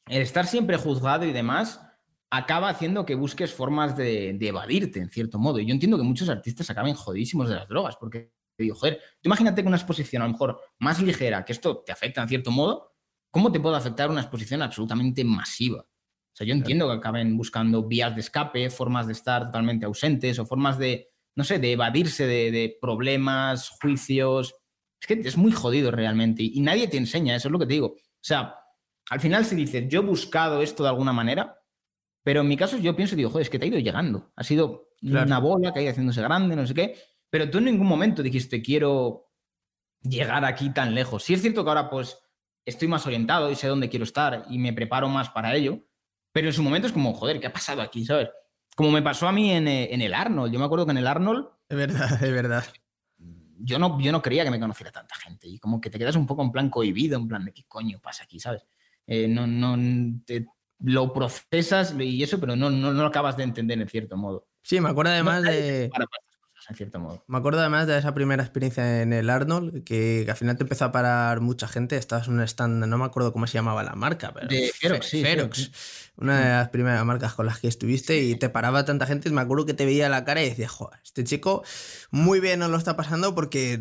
B: el estar siempre juzgado y demás acaba haciendo que busques formas de, evadirte, en cierto modo. Y yo entiendo que muchos artistas acaben jodísimos de las drogas, porque digo, joder, imagínate que una exposición a lo mejor más ligera, que esto te afecta en cierto modo, ¿cómo te puede afectar una exposición absolutamente masiva? O sea, yo entiendo que acaben buscando vías de escape, formas de estar totalmente ausentes o formas de, no sé, de evadirse de, problemas, juicios. Es que es muy jodido realmente y, nadie te enseña, eso es lo que te digo. O sea, al final si dices, yo he buscado esto de alguna manera, pero en mi caso yo pienso y digo, joder, es que te ha ido llegando. Ha sido una bola que ha ido haciéndose grande, no sé qué. Pero tú en ningún momento dijiste, quiero llegar aquí tan lejos. Sí es cierto que ahora pues estoy más orientado y sé dónde quiero estar y me preparo más para ello. Pero en su momento es como, joder, ¿qué ha pasado aquí? ¿Sabes? Como me pasó a mí en, eh, en el Arnold. Yo me acuerdo que en el Arnold.
A: Es verdad, es verdad.
B: Yo no, yo no creía que me conociera tanta gente. Y como que te quedas un poco en plan cohibido, en plan de qué coño pasa aquí, ¿sabes? Eh, no, no, te, lo procesas y eso, pero no, no, lo acabas de entender en cierto modo.
A: Sí, me acuerdo además de...
B: en cierto modo.
A: Me acuerdo además de esa primera experiencia en el Arnold, que, al final te empezó a parar mucha gente. Estabas en un stand, no me acuerdo cómo se llamaba la marca, pero.
B: De Ferox, sí.
A: Ferox. Una de las primeras marcas con las que estuviste y te paraba tanta gente. Me acuerdo que te veía la cara y decía, joder, este chico muy bien no lo está pasando porque.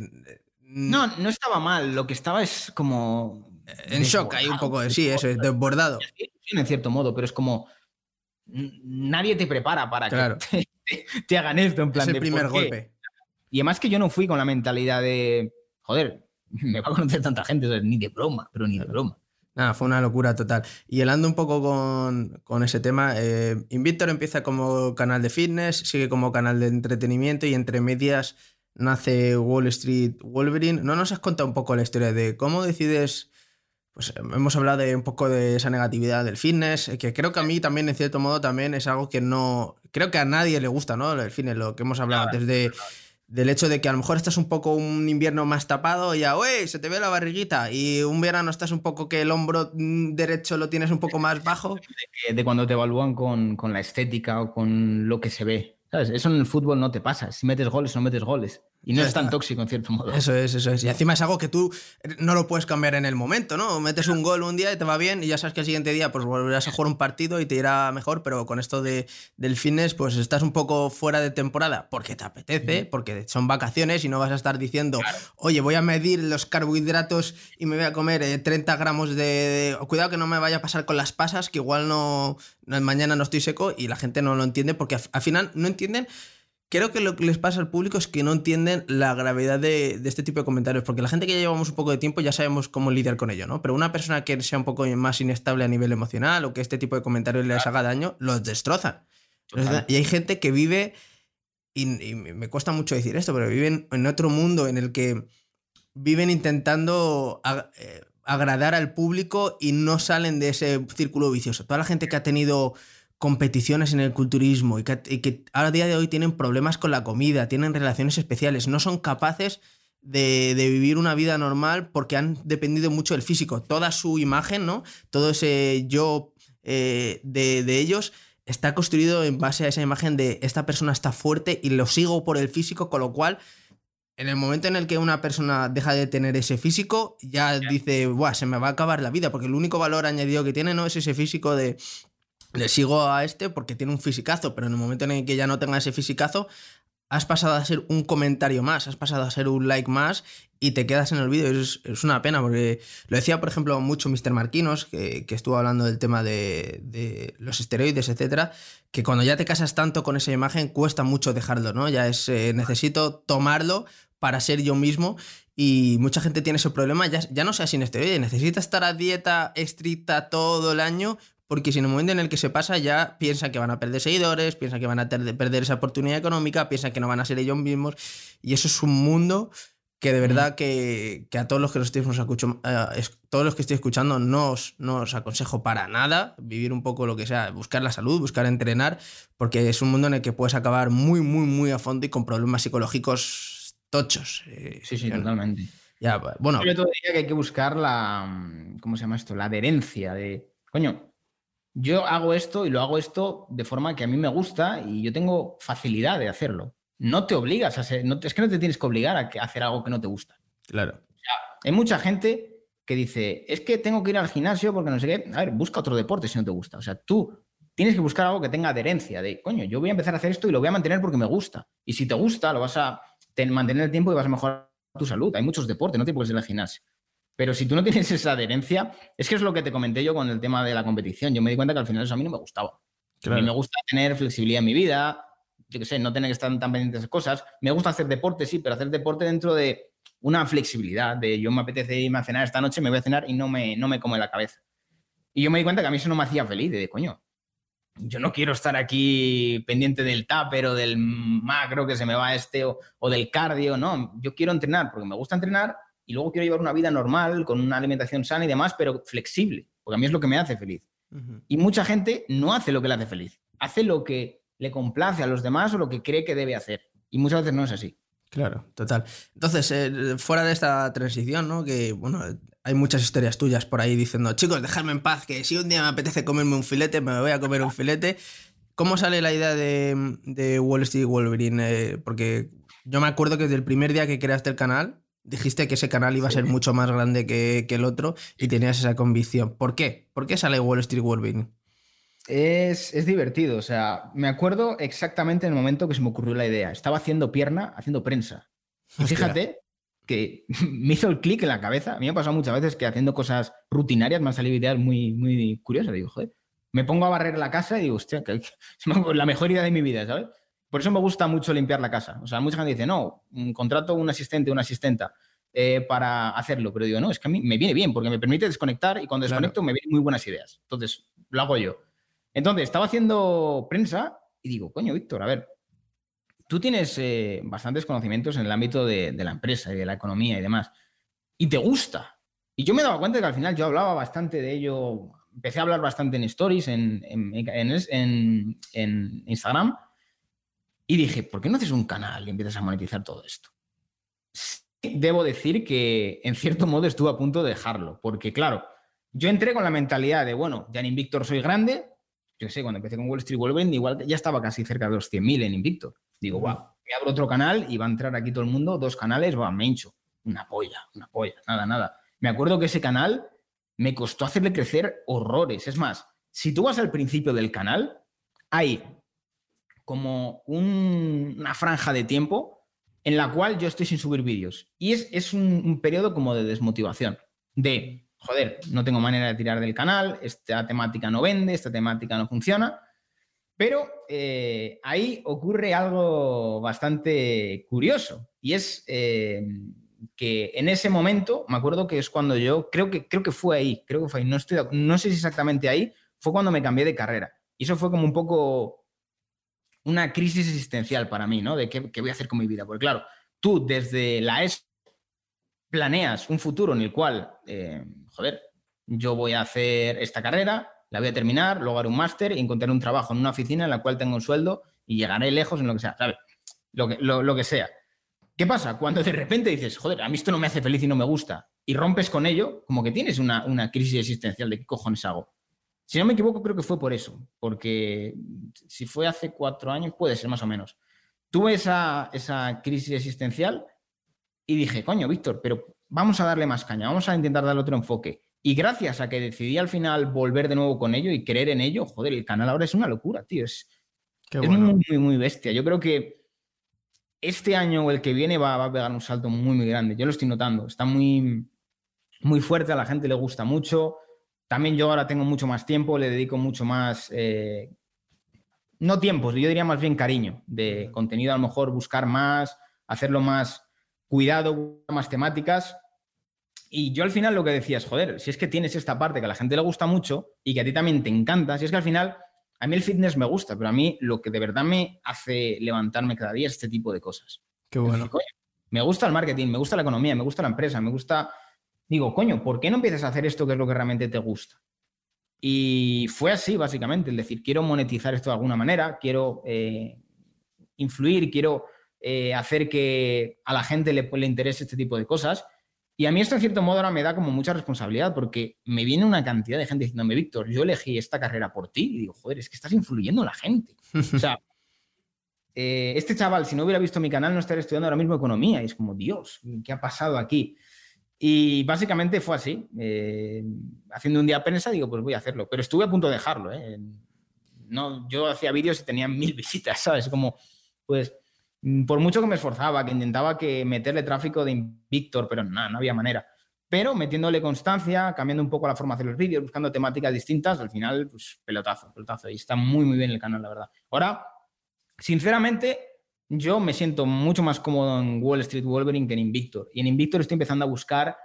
B: Mm, no, no estaba mal. Lo que estaba es como.
A: En shock, hay un poco de. Sí, eso, es desbordado
B: en cierto modo, pero es como nadie te prepara para que te, hagan esto en plan
A: es el primer golpe.
B: Y además que yo no fui con la mentalidad de, joder, me va a conocer tanta gente, ni de broma, pero ni de broma.
A: Nada, fue una locura total. Y hablando un poco con, ese tema, eh, Invictor empieza como canal de fitness, sigue como canal de entretenimiento y entre medias nace Wall Street Wolverine. ¿No nos has contado un poco la historia de cómo decides pues hemos hablado de un poco de esa negatividad del fitness, que creo que a mí también, en cierto modo, también es algo que no. Creo que a nadie le gusta, ¿no? El fitness, lo que hemos hablado antes de. Del hecho de que a lo mejor estás un poco un invierno más tapado y ya, ¡wey! Se te ve la barriguita. Y un verano estás un poco que el hombro mm, derecho lo tienes un poco más bajo.
B: De, cuando te evalúan con, con la estética o con lo que se ve. ¿Sabes? Eso en el fútbol no te pasa. Si metes goles o no metes goles. Y no es tan tóxico en cierto modo.
A: Eso es, eso es. Y encima es algo que tú no lo puedes cambiar en el momento, ¿no? Metes un gol un día y te va bien y ya sabes que el siguiente día pues volverás a jugar un partido y te irá mejor, pero con esto de, del fitness pues estás un poco fuera de temporada porque te apetece, porque son vacaciones y no vas a estar diciendo, oye, voy a medir los carbohidratos y me voy a comer 30 eh, gramos de, Cuidado que no me vaya a pasar con las pasas, que igual no... Mañana no estoy seco y la gente no lo entiende porque al final no entienden creo que lo que les pasa al público es que no entienden la gravedad de, este tipo de comentarios, porque la gente que ya llevamos un poco de tiempo ya sabemos cómo lidiar con ello, ¿no? Pero una persona que sea un poco más inestable a nivel emocional o que este tipo de comentarios les haga daño, los destrozan. Y hay gente que vive, y, me cuesta mucho decir esto, pero viven en otro mundo en el que viven intentando eh, agradar al público y no salen de ese círculo vicioso. Toda la gente que ha tenido competiciones en el culturismo y que, a día de hoy tienen problemas con la comida, tienen relaciones especiales, no son capaces de, vivir una vida normal porque han dependido mucho del físico. Toda su imagen, ¿no? Todo ese yo eh, de, ellos está construido en base a esa imagen de esta persona está fuerte y lo sigo por el físico, con lo cual en el momento en el que una persona deja de tener ese físico, ya dice, Buah, se me va a acabar la vida, porque el único valor añadido que tiene no es ese físico de, le sigo a este porque tiene un fisicazo, pero en el momento en el que ya no tenga ese fisicazo, has pasado a ser un comentario más, has pasado a ser un like más y te quedas en el vídeo. Es, una pena porque lo decía, por ejemplo, mucho Mr. Marquinos, que, estuvo hablando del tema de, de, los esteroides, etcétera, que cuando ya te casas tanto con esa imagen cuesta mucho dejarlo, ¿no? Ya es, eh, necesito tomarlo para ser yo mismo y mucha gente tiene ese problema, ya, ya no sea sin esteroides, necesita estar a dieta estricta todo el año porque si en el momento en el que se pasa ya piensan que van a perder seguidores, piensan que van a perder esa oportunidad económica, piensan que no van a ser ellos mismos y eso es un mundo que de verdad que, que a todos los que, los escucho, eh, todos los que estoy escuchando no os, no os aconsejo para nada vivir un poco lo que sea, buscar la salud, buscar entrenar, porque es un mundo en el que puedes acabar muy, muy, muy a fondo y con problemas psicológicos tochos.
B: Eh, sí, sí, totalmente.
A: Ya, bueno.
B: Yo diría que hay que buscar la, ¿cómo se llama esto? La adherencia de, coño, yo hago esto y lo hago esto de forma que a mí me gusta y yo tengo facilidad de hacerlo. No te obligas a hacer, no, es que no te tienes que obligar a hacer algo que no te gusta.
A: Claro.
B: hay mucha gente que dice, es que tengo que ir al gimnasio porque no sé qué. A ver, busca otro deporte si no te gusta. O sea, tú tienes que buscar algo que tenga adherencia de, coño, yo voy a empezar a hacer esto y lo voy a mantener porque me gusta. Y si te gusta, lo vas a mantener el tiempo y vas a mejorar tu salud. Hay muchos deportes, no te puedes ir al gimnasio. Pero si tú no tienes esa adherencia, es que es lo que te comenté yo con el tema de la competición. Yo me di cuenta que al final eso a mí no me gustaba. A mí me gusta tener flexibilidad en mi vida, yo qué sé, no tener que estar tan pendientes de cosas. Me gusta hacer deporte, sí, pero hacer deporte dentro de una flexibilidad, de yo me apetece irme a cenar esta noche, me voy a cenar y no me, no me come la cabeza. Y yo me di cuenta que a mí eso no me hacía feliz, de coño, yo no quiero estar aquí pendiente del tupper o del macro que se me va este o, o del cardio, no, yo quiero entrenar porque me gusta entrenar y luego quiero llevar una vida normal, con una alimentación sana y demás, pero flexible, porque a mí es lo que me hace feliz. Y mucha gente no hace lo que le hace feliz, hace lo que le complace a los demás o lo que cree que debe hacer. Y muchas veces no es así.
A: Claro, total. Entonces, eh, fuera de esta transición, ¿no? Que, bueno, hay muchas historias tuyas por ahí diciendo, chicos, dejadme en paz, que si un día me apetece comerme un filete, me voy a comer un filete. ¿Cómo sale la idea de, Wall Street Wolverine? Eh, porque yo me acuerdo que desde el primer día que creaste el canal, dijiste que ese canal iba a ser mucho más grande que, el otro y tenías esa convicción. ¿Por qué? ¿Por qué sale Wall Street Wolverine?
B: Es, es, divertido, o sea, me acuerdo exactamente en el momento que se me ocurrió la idea. Estaba haciendo pierna, haciendo prensa. Y fíjate que me hizo el clic en la cabeza. A mí me ha pasado muchas veces que haciendo cosas rutinarias me han salido ideas muy, muy curiosas. Digo, joder, me pongo a barrer la casa y digo, hostia, que, es la mejor idea de mi vida, ¿sabes? Por eso me gusta mucho limpiar la casa. O sea, mucha gente dice, no, contrato un asistente, una asistenta eh, para hacerlo. Pero digo, no, es que a mí me viene bien porque me permite desconectar y cuando desconecto me vienen muy buenas ideas. Entonces, lo hago yo. Entonces, estaba haciendo prensa y digo, coño, Víctor, a ver, tú tienes eh, bastantes conocimientos en el ámbito de, la empresa y de la economía y demás, y te gusta. Y yo me daba cuenta de que al final yo hablaba bastante de ello, empecé a hablar bastante en stories, en, en, en Instagram, y dije, ¿por qué no haces un canal y empiezas a monetizar todo esto? Debo decir que en cierto modo estuve a punto de dejarlo, porque claro, yo entré con la mentalidad de, bueno, ya en Invictor soy grande, yo sé, cuando empecé con Wall Street Wolverine, igual ya estaba casi cerca de los 100.000 en Invictor. Digo, guau, me abro otro canal y va a entrar aquí todo el mundo, dos canales, va, me hincho. Una polla, una polla, nada, nada. Me acuerdo que ese canal me costó hacerle crecer horrores. Es más, si tú vas al principio del canal, hay como una franja de tiempo en la cual yo estoy sin subir vídeos. Y es, un, periodo como de desmotivación, de, joder, no tengo manera de tirar del canal, esta temática no vende, esta temática no funciona. Pero eh, ahí ocurre algo bastante curioso y es eh, que en ese momento, me acuerdo que es cuando yo, creo que, creo que fue ahí, creo que fue ahí, no, estoy, no sé si exactamente ahí, fue cuando me cambié de carrera. Y eso fue como un poco una crisis existencial para mí, ¿no? De qué, voy a hacer con mi vida. Porque claro, tú desde la ES planeas un futuro en el cual, eh, joder, yo voy a hacer esta carrera, la voy a terminar, luego haré un máster y encontraré un trabajo en una oficina en la cual tengo un sueldo y llegaré lejos en lo que sea, ¿sabes? Lo que, lo, que sea. ¿Qué pasa? Cuando de repente dices, joder, a mí esto no me hace feliz y no me gusta, y rompes con ello, como que tienes una, una crisis existencial de qué cojones hago. Si no me equivoco, creo que fue por eso, porque si fue hace cuatro años, puede ser más o menos. Tuve esa, esa crisis existencial y dije, coño, Víctor, pero vamos a darle más caña, vamos a intentar darle otro enfoque. Y gracias a que decidí al final volver de nuevo con ello y creer en ello, joder, el canal ahora es una locura, tío. Es, muy, muy, muy bestia. Yo creo que este año o el que viene va, a pegar un salto muy, muy grande. Yo lo estoy notando. Está muy, muy fuerte, a la gente le gusta mucho. También yo ahora tengo mucho más tiempo, le dedico mucho más, eh, no tiempo, yo diría más bien cariño de contenido, a lo mejor buscar más, hacerlo más cuidado, más temáticas. Y yo al final lo que decía es, joder, si es que tienes esta parte que a la gente le gusta mucho y que a ti también te encanta, si es que al final a mí el fitness me gusta, pero a mí lo que de verdad me hace levantarme cada día es este tipo de cosas.
A: Qué bueno.
B: me gusta el marketing, me gusta la economía, me gusta la empresa, me gusta... Digo, coño, ¿por qué no empiezas a hacer esto que es lo que realmente te gusta? Y fue así, básicamente, es decir, quiero monetizar esto de alguna manera, quiero eh, influir, quiero eh, hacer que a la gente le, le, interese este tipo de cosas. Y a mí esto, en cierto modo, ahora me da como mucha responsabilidad porque me viene una cantidad de gente diciéndome, Víctor, yo elegí esta carrera por ti. Y digo, joder, es que estás influyendo en la gente. o sea, eh, este chaval, si no hubiera visto mi canal, no estaría estudiando ahora mismo economía. Y es como, Dios, ¿qué ha pasado aquí? Y básicamente fue así. Eh, haciendo un día prensa, digo, pues voy a hacerlo. Pero estuve a punto de dejarlo. No, yo hacía vídeos y tenía mil visitas, ¿sabes? Como, pues Mm, por mucho que me esforzaba, que intentaba que meterle tráfico de Invictor, pero nada, no había manera. Pero metiéndole constancia, cambiando un poco la forma de los vídeos, buscando temáticas distintas, al final, pues pelotazo, pelotazo. Y está muy, muy bien el canal, la verdad. Ahora, sinceramente, yo me siento mucho más cómodo en Wall Street Wolverine que en Invictor. Y en Invictor estoy empezando a buscar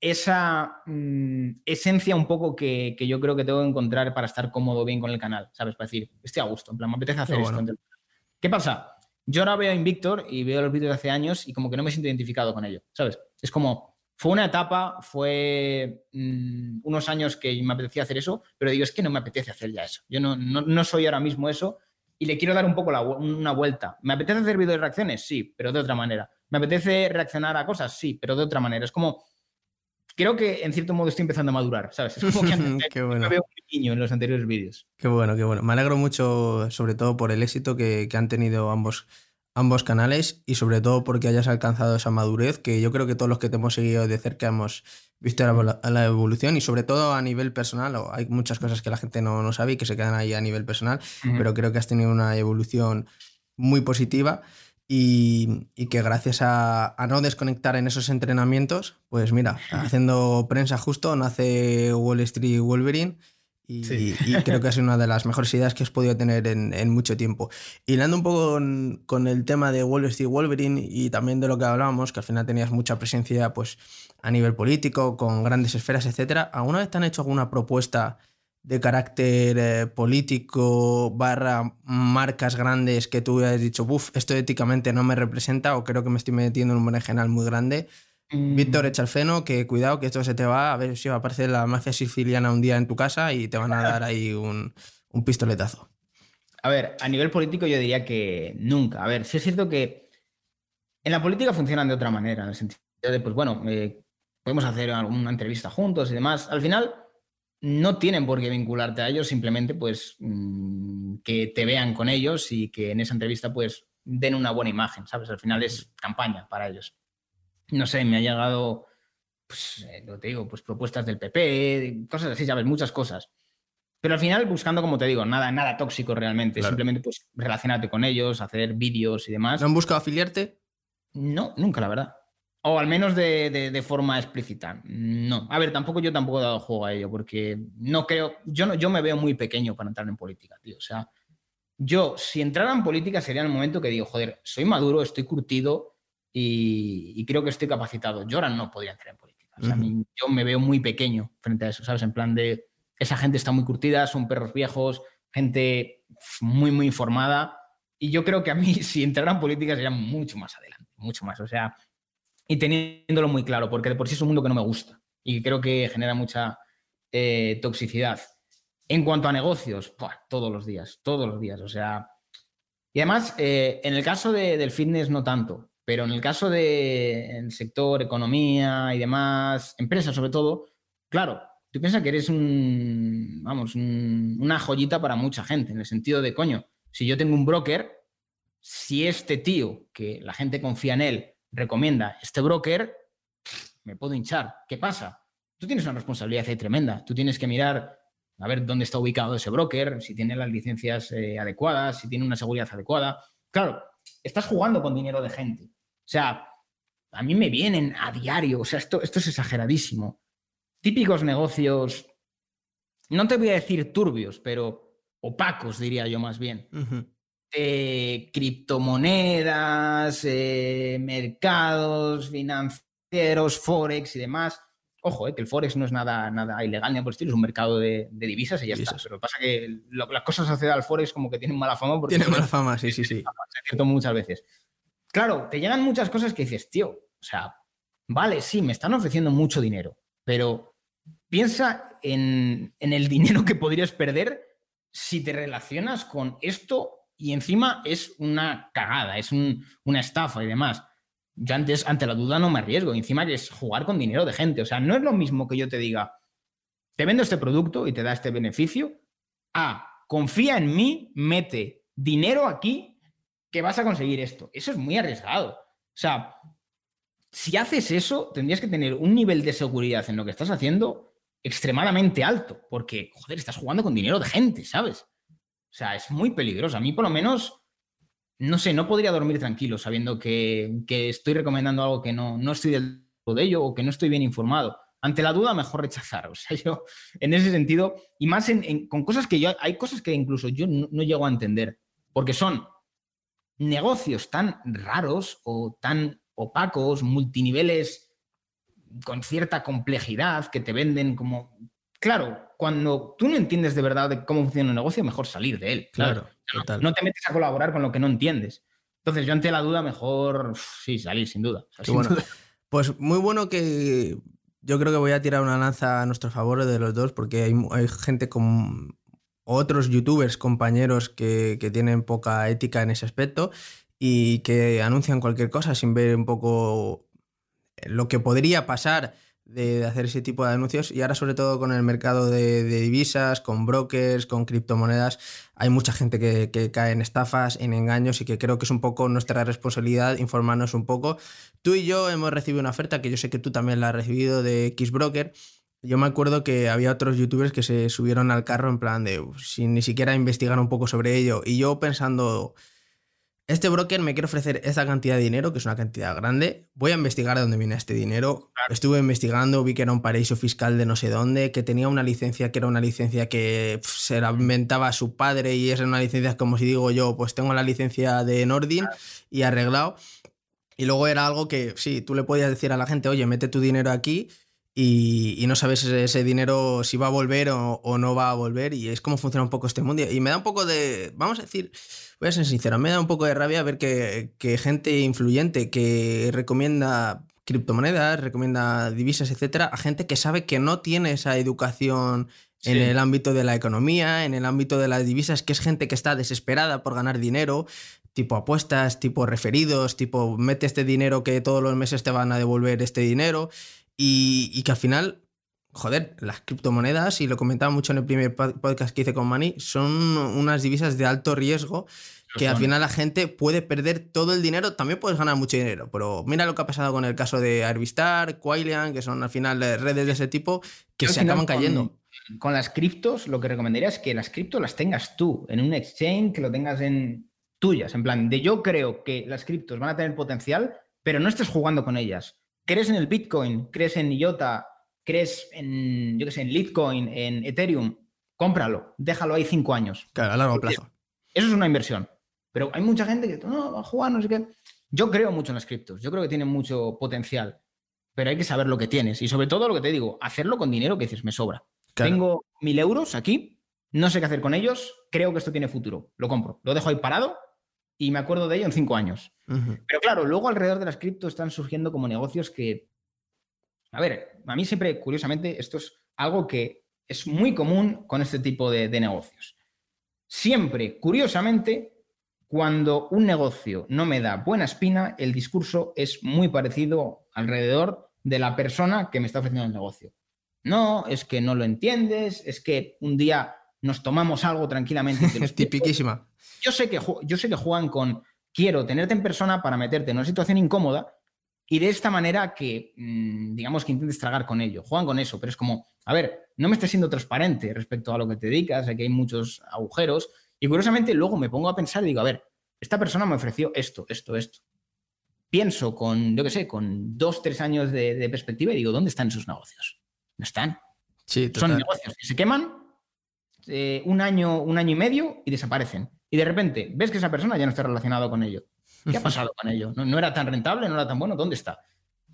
B: esa mm, esencia un poco que, yo creo que tengo que encontrar para estar cómodo bien con el canal, ¿sabes? Para decir, estoy a gusto, en plan, me apetece hacer esto. ¿Qué pasa? Yo ahora veo Invictor y veo los vídeos de hace años y como que no me siento identificado con ello, ¿sabes? Es como, fue una etapa, fue mm, unos años que me apetecía hacer eso, pero digo, es que no me apetece hacer ya eso. Yo no, no, soy ahora mismo eso y le quiero dar un poco una vuelta. ¿Me apetece hacer vídeos de reacciones? Sí, pero de otra manera. ¿Me apetece reaccionar a cosas? Sí, pero de otra manera. Es como, creo que en cierto modo estoy empezando a madurar, ¿sabes? Es como que antes
A: qué bueno.
B: me veo un niño en los anteriores vídeos.
A: Qué bueno, qué bueno. Me alegro mucho, sobre todo por el éxito que, que, han tenido ambos, ambos canales y sobre todo porque hayas alcanzado esa madurez que yo creo que todos los que te hemos seguido de cerca hemos visto la, evolución y sobre todo a nivel personal. Hay muchas cosas que la gente no, no sabe y que se quedan ahí a nivel personal, pero creo que has tenido una evolución muy positiva y, que gracias a, no desconectar en esos entrenamientos, pues mira, haciendo prensa justo nace Wall Street Wolverine. Y, creo que es una de las mejores ideas que has podido tener en, mucho tiempo. Y hablando un poco con, el tema de Wall Street Wolverine y también de lo que hablábamos, que al final tenías mucha presencia pues, a nivel político, con grandes esferas, etc. ¿Alguna vez te han hecho alguna propuesta de carácter eh, político barra marcas grandes que tú hayas dicho, uff, esto éticamente no me representa o creo que me estoy metiendo en un general muy grande. Mm. Víctor, echa el freno, que cuidado que esto se te va, a ver si va a aparecer la mafia siciliana un día en tu casa y te van a dar ahí un, un pistoletazo.
B: A ver, a nivel político yo diría que nunca. A ver, sí es cierto que en la política funcionan de otra manera, en el sentido de, pues bueno, eh, podemos hacer alguna entrevista juntos y demás. Al final, no tienen por qué vincularte a ellos, simplemente pues mm, que te vean con ellos y que en esa entrevista pues den una buena imagen, ¿sabes? Al final es campaña para ellos. No sé, me ha llegado, pues, eh, te digo, pues propuestas del PP, cosas así, ¿sabes? Muchas cosas. Pero al final buscando, como te digo, nada, nada tóxico realmente, simplemente pues relacionarte con ellos, hacer vídeos y demás.
A: ¿No han buscado afiliarte?
B: No, nunca, la verdad. O al menos de, forma explícita. No. A ver, tampoco yo tampoco he dado juego a ello, porque no creo. Yo, no, yo me veo muy pequeño para entrar en política, tío. O sea, yo, si entrara en política, sería el momento que digo, joder, soy maduro, estoy curtido y, creo que estoy capacitado. Ahora no podría entrar en política. O sea, yo me veo muy pequeño frente a eso, ¿sabes? En plan de. Esa gente está muy curtida, son perros viejos, gente muy, muy informada. Y yo creo que a mí, si entrara en política, sería mucho más adelante, mucho más. O sea, y teniéndolo muy claro, porque de por sí es un mundo que no me gusta y creo que genera mucha eh, toxicidad. En cuanto a negocios, todos los días, todos los días, o sea... Y además, eh, en el caso del fitness no tanto, pero en el caso del sector economía y demás, empresas sobre todo, claro, tú piensas que eres un, vamos, una joyita para mucha gente, en el sentido de, coño, si yo tengo un broker, si este tío, que la gente confía en él, recomienda este broker, me puedo hinchar. ¿Qué pasa? Tú tienes una responsabilidad ahí tremenda. Tú tienes que mirar a ver dónde está ubicado ese broker, si tiene las licencias eh, adecuadas, si tiene una seguridad adecuada. Claro, estás jugando con dinero de gente. O sea, a mí me vienen a diario, o sea, esto, esto es exageradísimo. Típicos negocios, no te voy a decir turbios, pero opacos, diría yo más bien. criptomonedas, eh, mercados financieros, forex y demás. Ojo, eh, que el Forex no es nada, nada ilegal ni por el estilo, es un mercado de, divisas y ya está. Pero lo que pasa es que las cosas asociadas al Forex como que tienen mala fama.
A: Porque Tienen mala fama, sí, sí, sí.
B: Es cierto muchas veces. Claro, te llegan muchas cosas que dices, tío, o sea, vale, sí, me están ofreciendo mucho dinero, pero piensa en, el dinero que podrías perder si te relacionas con esto y encima es una cagada, es una estafa y demás yo antes, ante la duda, no me arriesgo. Encima es jugar con dinero de gente. O sea, no es lo mismo que yo te diga, te vendo este producto y te da este beneficio. A, confía en mí, mete dinero aquí que vas a conseguir esto. Eso es muy arriesgado. O sea, si haces eso, tendrías que tener un nivel de seguridad en lo que estás haciendo extremadamente alto, porque, joder, estás jugando con dinero de gente, ¿sabes? O sea, es muy peligroso. A mí, por lo menos, no sé, no podría dormir tranquilo sabiendo que, estoy recomendando algo que no, no estoy del todo de ello o que no estoy bien informado. Ante la duda, mejor rechazar. O sea, yo, en ese sentido, y más con cosas que yo, hay cosas que incluso yo no, llego a entender, porque son negocios tan raros o tan opacos, multiniveles con cierta complejidad que te venden como... Claro, cuando tú no entiendes de verdad cómo funciona un negocio, mejor salir de él.
A: Claro.
B: No, te metes a colaborar con lo que no entiendes. Entonces, yo ante la duda, mejor sí, salir, sin duda.
A: Pues muy bueno que yo creo que voy a tirar una lanza a nuestro favor de los dos, porque hay, gente con otros youtubers, compañeros que, que, tienen poca ética en ese aspecto y que anuncian cualquier cosa sin ver un poco lo que podría pasar de, hacer ese tipo de anuncios y ahora sobre todo con el mercado de, divisas, con brokers, con criptomonedas, hay mucha gente que, cae en estafas, en engaños y que creo que es un poco nuestra responsabilidad informarnos un poco. Tú y yo hemos recibido una oferta que yo sé que tú también la has recibido de Xbroker. Yo me acuerdo que había otros youtubers que se subieron al carro en plan de sin ni siquiera investigar un poco sobre ello y yo pensando este broker me quiere ofrecer esta cantidad de dinero, que es una cantidad grande. Voy a investigar de dónde viene este dinero. Estuve investigando, vi que era un paraíso fiscal de no sé dónde, que tenía una licencia que era una licencia que se la inventaba su padre y es una licencia como si digo yo, pues tengo la licencia de Nordin y arreglado. Y luego era algo que, sí, tú le podías decir a la gente, oye, mete tu dinero aquí y, no sabes ese, dinero si va a volver o, o, no va a volver y es como funciona un poco este mundo. Y me da un poco de, vamos a decir, voy a ser sincero, me da un poco de rabia ver que, gente influyente que recomienda criptomonedas, recomienda divisas, etcétera, a gente que sabe que no tiene esa educación en el ámbito de la economía, en el ámbito de las divisas, que es gente que está desesperada por ganar dinero, tipo apuestas, tipo referidos, tipo mete este dinero que todos los meses te van a devolver este dinero y, que al final joder, las criptomonedas, y lo comentaba mucho en el primer podcast que hice con Mani, son unas divisas de alto riesgo que al final la gente puede perder todo el dinero, también puedes ganar mucho dinero, pero mira lo que ha pasado con el caso de Arvistar, Quailian, que son al final redes de ese tipo que se acaban cayendo.
B: Con, las criptos, lo que recomendaría es que las criptos las tengas tú, en un exchange, que lo tengas en tuyas, en plan, de yo creo que las criptos van a tener potencial, pero no estés jugando con ellas. ¿Crees en el Bitcoin? ¿Crees en IOTA? crees en, yo qué sé, en Litecoin, en Ethereum, cómpralo, déjalo ahí cinco años.
A: Claro, a largo plazo.
B: Eso es una inversión. Pero hay mucha gente que no, va a jugar, no sé qué. Yo creo mucho en las criptos, yo creo que tienen mucho potencial, pero hay que saber lo que tienes. Y sobre todo lo que te digo, hacerlo con dinero que dices, me sobra. Tengo mil euros aquí, no sé qué hacer con ellos, creo que esto tiene futuro, lo compro, lo dejo ahí parado y me acuerdo de ello en cinco años. Pero claro, luego alrededor de las criptos están surgiendo como negocios que a ver, a mí siempre, curiosamente, esto es algo que es muy común con este tipo de, negocios. Siempre, curiosamente, cuando un negocio no me da buena espina, el discurso es muy parecido alrededor de la persona que me está ofreciendo el negocio. No, es que no lo entiendes, es que un día nos tomamos algo tranquilamente.
A: es tipiquísima.
B: Yo sé, que, yo sé que juegan con quiero tenerte en persona para meterte en una situación incómoda y de esta manera que, mm, digamos, que intentes tragar con ello. Juegan con eso, pero es como, a ver, no me estés siendo transparente respecto a lo que te dedicas, aquí hay muchos agujeros. Y curiosamente luego me pongo a pensar y digo, a ver, esta persona me ofreció esto, esto, esto. Pienso con, yo qué sé, con dos, tres años de, perspectiva y digo, ¿dónde están esos negocios? No están.
A: Sí,
B: Son negocios que se queman eh, un, año, un año y medio y desaparecen. Y de repente ves que esa persona ya no está relacionado con ello. ¿Qué ha pasado con ello? No, no, era tan rentable, no era tan bueno, ¿dónde está?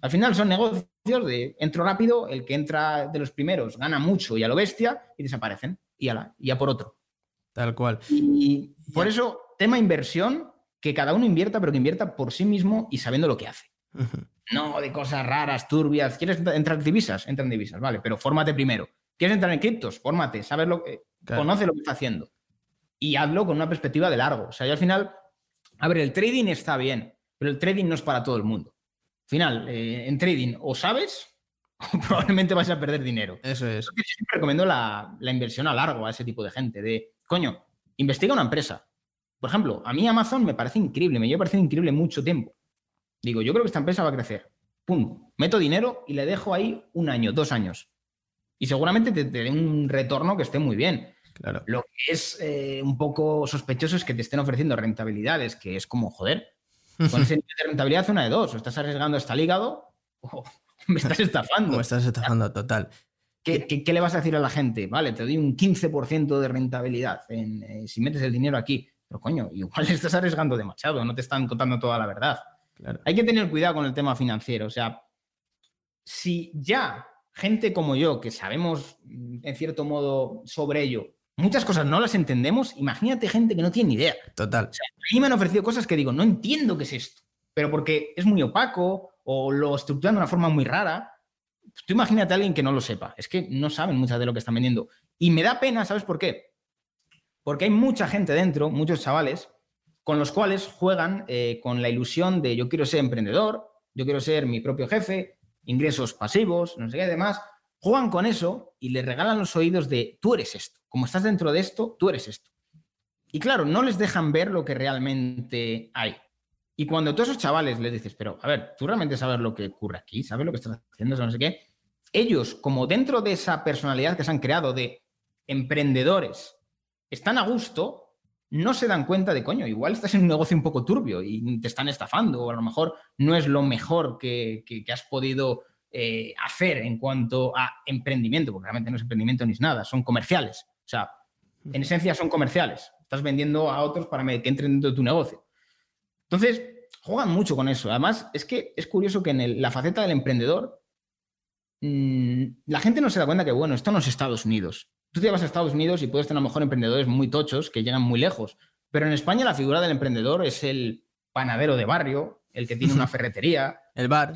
B: Al final son negocios de entro rápido, el que entra de los primeros gana mucho y a lo bestia y desaparecen. Y a, y a por otro.
A: Tal cual.
B: Y por eso, tema inversión, que cada uno invierta, pero que invierta por sí mismo y sabiendo lo que hace. No de cosas raras, turbias. ¿Quieres entrar en divisas? Entra en divisas, vale, pero fórmate primero. ¿Quieres entrar en criptos? Fórmate, sabes lo que. Conoce lo que está haciendo. Y hazlo con una perspectiva de largo. O sea, yo al final. A ver, el trading está bien, pero el trading no es para todo el mundo. Al final, eh, en trading o sabes o probablemente vas a perder dinero.
A: Eso es.
B: Yo siempre recomiendo la, la inversión a largo a ese tipo de gente. De, coño, investiga una empresa. Por ejemplo, a mí Amazon me parece increíble, me lleva pareciendo increíble mucho tiempo. Digo, yo creo que esta empresa va a crecer. Pum, meto dinero y le dejo ahí un año, dos años. Y seguramente te, dé un retorno que esté muy bien.
A: Claro.
B: Lo que es eh, un poco sospechoso es que te estén ofreciendo rentabilidades, que es como, joder, con ese nivel de rentabilidad una de dos, o estás arriesgando hasta el hígado o me estás estafando.
A: me estás estafando total.
B: ¿Qué, le vas a decir a la gente? Vale, te doy un 15% de rentabilidad en, eh, si metes el dinero aquí. Pero coño, igual estás arriesgando demasiado, no te están contando toda la verdad. Hay que tener cuidado con el tema financiero. O sea, si ya gente como yo, que sabemos en cierto modo sobre ello, muchas cosas no las entendemos, imagínate gente que no tiene ni idea.
A: Total.
B: O sea, a mí me han ofrecido cosas que digo, no entiendo qué es esto, pero porque es muy opaco o lo estructuran de una forma muy rara. Tú imagínate a alguien que no lo sepa. Es que no saben muchas de lo que están vendiendo. Y me da pena, ¿sabes por qué? Porque hay mucha gente dentro, muchos chavales, con los cuales juegan eh, con la ilusión de yo quiero ser emprendedor, yo quiero ser mi propio jefe, ingresos pasivos, no sé qué, además, juegan con eso y le regalan los oídos de tú eres esto, como estás dentro de esto, tú eres esto. Y claro, no les dejan ver lo que realmente hay. Y cuando tú a esos chavales les dices, pero a ver, tú realmente sabes lo que ocurre aquí, sabes lo que estás haciendo, no sé qué, ellos, como dentro de esa personalidad que se han creado de emprendedores están a gusto, no se dan cuenta de, coño, igual estás en un negocio un poco turbio y te están estafando, o a lo mejor no es lo mejor que, has podido eh, hacer en cuanto a emprendimiento, porque realmente no es emprendimiento ni es nada, son comerciales. O sea, en esencia son comerciales. Estás vendiendo a otros para que entren dentro de tu negocio. Entonces, juegan mucho con eso. Además, es que es curioso que en la faceta del emprendedor, mm, la gente no se da cuenta que, bueno, esto no es Estados Unidos. Tú te vas a Estados Unidos y puedes tener a lo mejor emprendedores muy tochos que llegan muy lejos. Pero en España la figura del emprendedor es el panadero de barrio, el que tiene una ferretería.
A: el bar.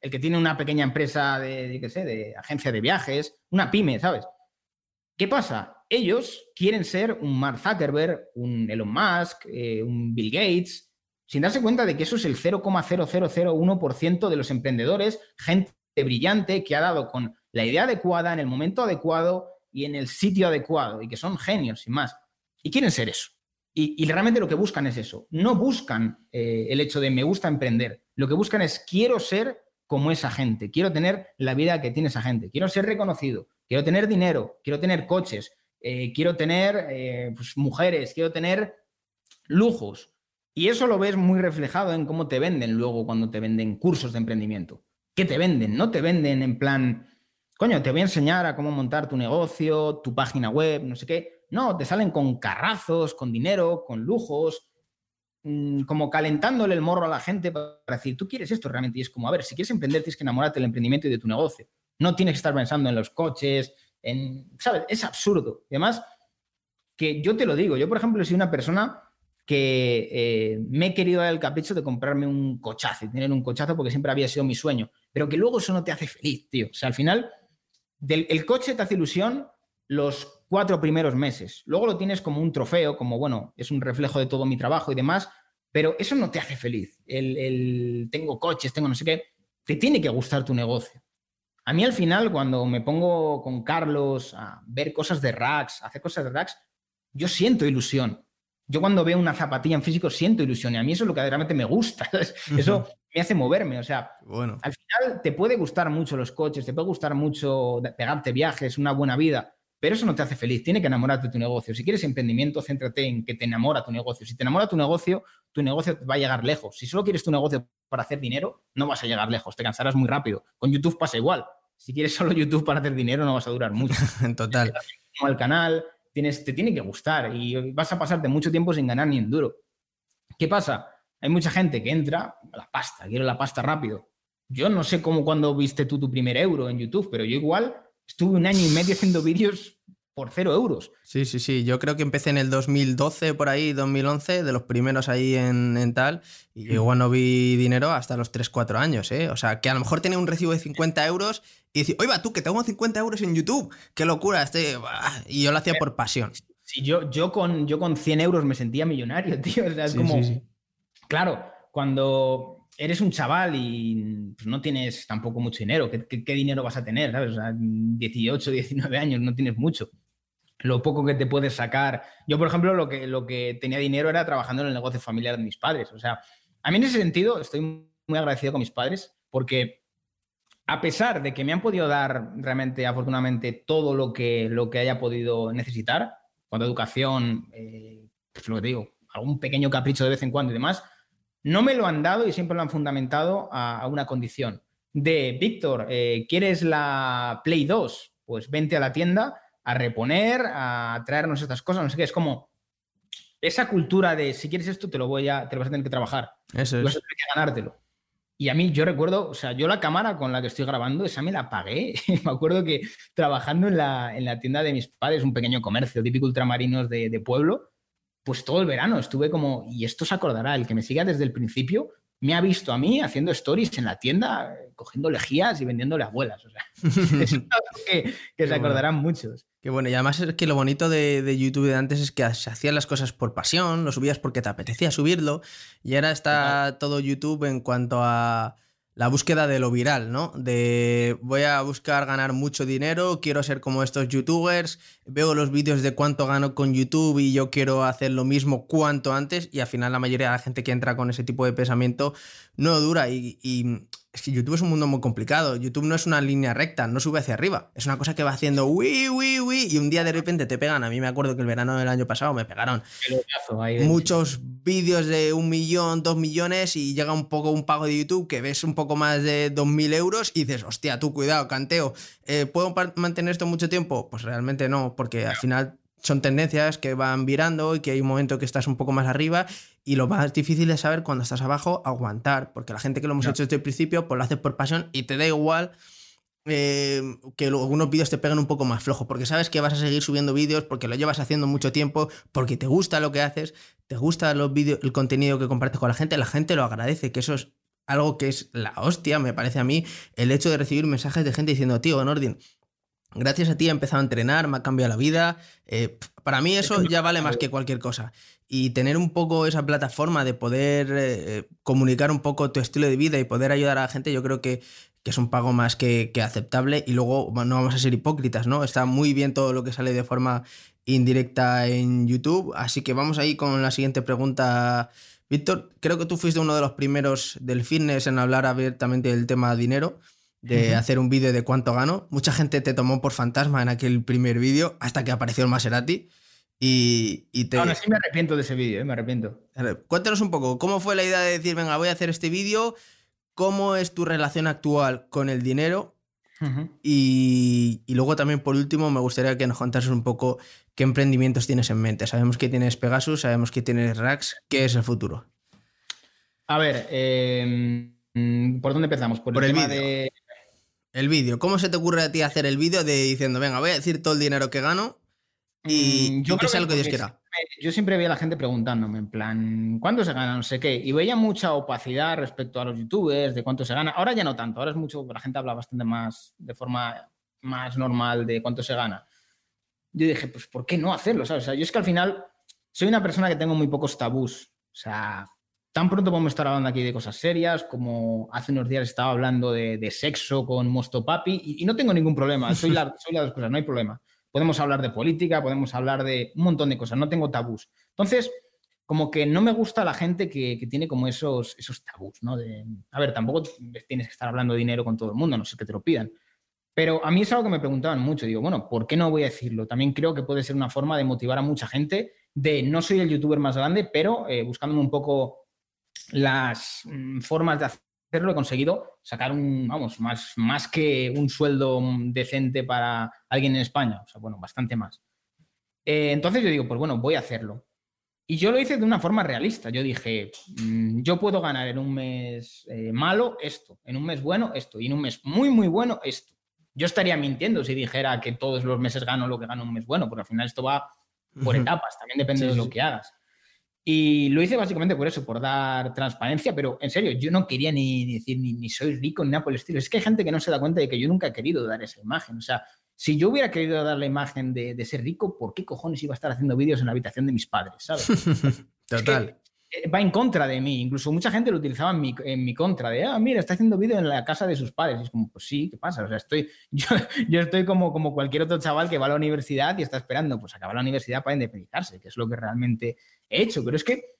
B: El que tiene una pequeña empresa de, qué sé, de agencia de viajes, una pyme, ¿sabes? ¿Qué pasa? Ellos quieren ser un Mark Zuckerberg, un Elon Musk, eh, un Bill Gates, sin darse cuenta de que eso es el 0,0001% de los emprendedores, gente brillante que ha dado con la idea adecuada, en el momento adecuado, y en el sitio adecuado y que son genios y más. Y quieren ser eso. Y, realmente lo que buscan es eso. No buscan eh, el hecho de me gusta emprender. Lo que buscan es quiero ser como esa gente. Quiero tener la vida que tiene esa gente. Quiero ser reconocido. Quiero tener dinero. Quiero tener coches. Eh, quiero tener eh, pues, mujeres. Quiero tener lujos. Y eso lo ves muy reflejado en cómo te venden luego cuando te venden cursos de emprendimiento. ¿Qué te venden? No te venden en plan, coño, te voy a enseñar a cómo montar tu negocio, tu página web, no sé qué. No, te salen con carrazos, con dinero, con lujos, mm, como calentándole el morro a la gente para decir, tú quieres esto realmente. Y es como, a ver, si quieres emprender, tienes que enamorarte del emprendimiento y de tu negocio. No tienes que estar pensando en los coches, en, ¿sabes? Es absurdo. Y además, que yo te lo digo, yo por ejemplo soy una persona que eh, me he querido dar el capricho de comprarme un cochazo tener un cochazo porque siempre había sido mi sueño, pero que luego eso no te hace feliz, tío. O sea, al final el coche te hace ilusión los cuatro primeros meses. Luego lo tienes como un trofeo, como, bueno, es un reflejo de todo mi trabajo y demás, pero eso no te hace feliz. El, tengo coches, tengo no sé qué. Te tiene que gustar tu negocio. A mí al final, cuando me pongo con Carlos a ver cosas de racks, a hacer cosas de racks, yo siento ilusión. Yo cuando veo una zapatilla en físico siento ilusión y a mí eso es lo que realmente me gusta. Eso me hace moverme. O sea,
A: bueno.
B: al final te puede gustar mucho los coches, te puede gustar mucho pegarte viajes, una buena vida, pero eso no te hace feliz. Tiene que enamorarte de tu negocio. Si quieres emprendimiento, céntrate en que te enamora tu negocio. Si te enamora tu negocio, tu negocio va a llegar lejos. Si solo quieres tu negocio para hacer dinero, no vas a llegar lejos, te cansarás muy rápido. Con YouTube pasa igual. Si quieres solo YouTube para hacer dinero, no vas a durar mucho.
A: en total.
B: Al canal, tienes, te tiene que gustar y vas a pasarte mucho tiempo sin ganar ni en duro. ¿Qué pasa? Hay mucha gente que entra, la pasta, quiero la pasta rápido. Yo no sé cómo cuando viste tú tu primer euro en YouTube, pero yo igual estuve un año y medio haciendo vídeos por cero euros.
A: Sí, sí, sí. Yo creo que empecé en el 2012, por ahí, 2011, de los primeros ahí en, tal. Y igual no vi dinero hasta los 3, 4 años, ¿eh? O sea, que a lo mejor tenía un recibo de 50 euros y decía, oiga, tú, que tengo 50 euros en YouTube. ¡Qué locura! Este... Y yo lo hacía por pasión.
B: Sí, yo, yo, con, yo con 100 euros me sentía millonario, tío. O sea, es como... Claro, cuando eres un chaval y pues, no tienes tampoco mucho dinero, ¿qué, dinero vas a tener? ¿sabes? O sea, 18, 19 años, no tienes mucho lo poco que te puedes sacar. Yo, por ejemplo, lo que, tenía dinero era trabajando en el negocio familiar de mis padres. O sea, a mí en ese sentido estoy muy agradecido con mis padres porque a pesar de que me han podido dar realmente, afortunadamente, todo lo que, lo que haya podido necesitar, cuando educación, eh, pues lo digo, algún pequeño capricho de vez en cuando y demás, no me lo han dado y siempre lo han fundamentado a, una condición de, Víctor, eh, ¿quieres la Play 2? Pues vente a la tienda a reponer, a traernos estas cosas, no sé qué, es como esa cultura de si quieres esto te lo voy a, te lo vas a tener que trabajar.
A: Eso es.
B: Vas a tener que ganártelo. Y a mí, yo recuerdo, o sea, yo la cámara con la que estoy grabando, esa me la pagué. me acuerdo que trabajando en la, en la, tienda de mis padres, un pequeño comercio típico ultramarinos de, de, pueblo, pues todo el verano estuve como, y esto se acordará, el que me siga desde el principio, me ha visto a mí haciendo stories en la tienda, cogiendo lejías y vendiéndole abuelas. O sea, es algo que, se acordarán muchos.
A: Qué bueno, y además es que lo bonito de, YouTube de antes es que se hacían las cosas por pasión, lo subías porque te apetecía subirlo, y ahora está todo YouTube en cuanto a la búsqueda de lo viral, ¿no? De voy a buscar ganar mucho dinero, quiero ser como estos youtubers, veo los vídeos de cuánto gano con YouTube y yo quiero hacer lo mismo cuanto antes y al final la mayoría de la gente que entra con ese tipo de pensamiento no dura y, es que YouTube es un mundo muy complicado. YouTube no es una línea recta, no sube hacia arriba. Es una cosa que va haciendo uy, uy, uy, y un día de repente te pegan. A mí me acuerdo que el verano del año pasado me pegaron muchos vídeos de un millón, dos millones, y llega un poco un pago de YouTube que ves un poco más de dos mil euros y dices, hostia, tú cuidado, canteo. Eh, ¿Puedo mantener esto mucho tiempo? Pues realmente no, porque al final son tendencias que van virando y que hay un momento que estás un poco más arriba y lo más difícil es saber cuando estás abajo aguantar, porque la gente que lo hemos hecho desde el principio pues lo hace por pasión y te da igual eh, que algunos vídeos te peguen un poco más flojo, porque sabes que vas a seguir subiendo vídeos, porque lo llevas haciendo mucho tiempo, porque te gusta lo que haces, te gusta los vídeos, el contenido que compartes con la gente, la gente lo agradece, que eso es algo que es la hostia, me parece a mí, el hecho de recibir mensajes de gente diciendo, tío, Nordin, Gracias a ti he empezado a entrenar, me ha cambiado la vida. Eh, para mí eso ya vale más que cualquier cosa. Y tener un poco esa plataforma de poder eh, comunicar un poco tu estilo de vida y poder ayudar a la gente, yo creo que, es un pago más que, aceptable. Y luego no vamos a ser hipócritas, ¿no? Está muy bien todo lo que sale de forma indirecta en YouTube. Así que vamos ahí con la siguiente pregunta. Víctor, creo que tú fuiste uno de los primeros del fitness en hablar abiertamente del tema dinero de hacer un vídeo de cuánto gano. Mucha gente te tomó por fantasma en aquel primer vídeo hasta que apareció el Maserati. Y, y te...
B: Aún así me arrepiento de ese vídeo, ¿eh? me arrepiento.
A: cuéntanos un poco, ¿cómo fue la idea de decir, venga, voy a hacer este vídeo? ¿Cómo es tu relación actual con el dinero? y, y, luego también, por último, me gustaría que nos contases un poco qué emprendimientos tienes en mente. Sabemos que tienes Pegasus, sabemos que tienes Rax. ¿Qué es el futuro?
B: A ver, em, ¿por dónde empezamos?
A: Por, el, vídeo. De... El vídeo. ¿Cómo se te ocurre a ti hacer el vídeo de diciendo, venga, voy a decir todo el dinero que gano y, mm, yo que sea lo que Dios quiera?
B: Yo siempre veía a la gente preguntándome, en plan, ¿cuánto se gana? No sé qué. Y veía mucha opacidad respecto a los youtubers, de cuánto se gana. Ahora ya no tanto, ahora es mucho, la gente habla bastante más, de forma más normal de cuánto se gana. Yo dije, pues, ¿por qué no hacerlo? O sea, yo es que al final soy una persona que tengo muy pocos tabús. O sea, tan pronto podemos estar hablando aquí de cosas serias, como hace unos días estaba hablando de, sexo con Mosto Papi, y, no tengo ningún problema, soy, la, soy las dos cosas, no hay problema. Podemos hablar de política, podemos hablar de un montón de cosas, no tengo tabús. Entonces, como que no me gusta la gente que, tiene como esos, esos tabús, ¿no? De, a ver, tampoco tienes que estar hablando de dinero con todo el mundo, no sé que te lo pidan. Pero a mí es algo que me preguntaban mucho. Digo, bueno, ¿por qué no voy a decirlo? También creo que puede ser una forma de motivar a mucha gente de no soy el youtuber más grande, pero eh, buscándome un poco las mm, formas de hacerlo, he conseguido sacar un, vamos, más, más que un sueldo decente para alguien en España. O sea, bueno, bastante más. Eh, entonces yo digo, pues bueno, voy a hacerlo. Y yo lo hice de una forma realista. Yo dije, mm, yo puedo ganar en un mes eh, malo esto, en un mes bueno esto, y en un mes muy, muy bueno esto yo estaría mintiendo si dijera que todos los meses gano lo que gano un mes bueno, porque al final esto va por etapas, también depende de lo que hagas. Y lo hice básicamente por eso, por dar transparencia, pero en serio, yo no quería ni decir ni, soy rico ni nada por el estilo. Es que hay gente que no se da cuenta de que yo nunca he querido dar esa imagen. O sea, si yo hubiera querido dar la imagen de, ser rico, ¿por qué cojones iba a estar haciendo vídeos en la habitación de mis padres? ¿Sabes?
A: Total.
B: Va en contra de mí. Incluso mucha gente lo utilizaba en mi, en contra, de, ah, mira, está haciendo vídeo en la casa de sus padres. Y es como, pues sí, ¿qué pasa? O sea, estoy, yo, yo, estoy como, como cualquier otro chaval que va a la universidad y está esperando, pues acabar la universidad para independizarse, que es lo que realmente he hecho. Pero es que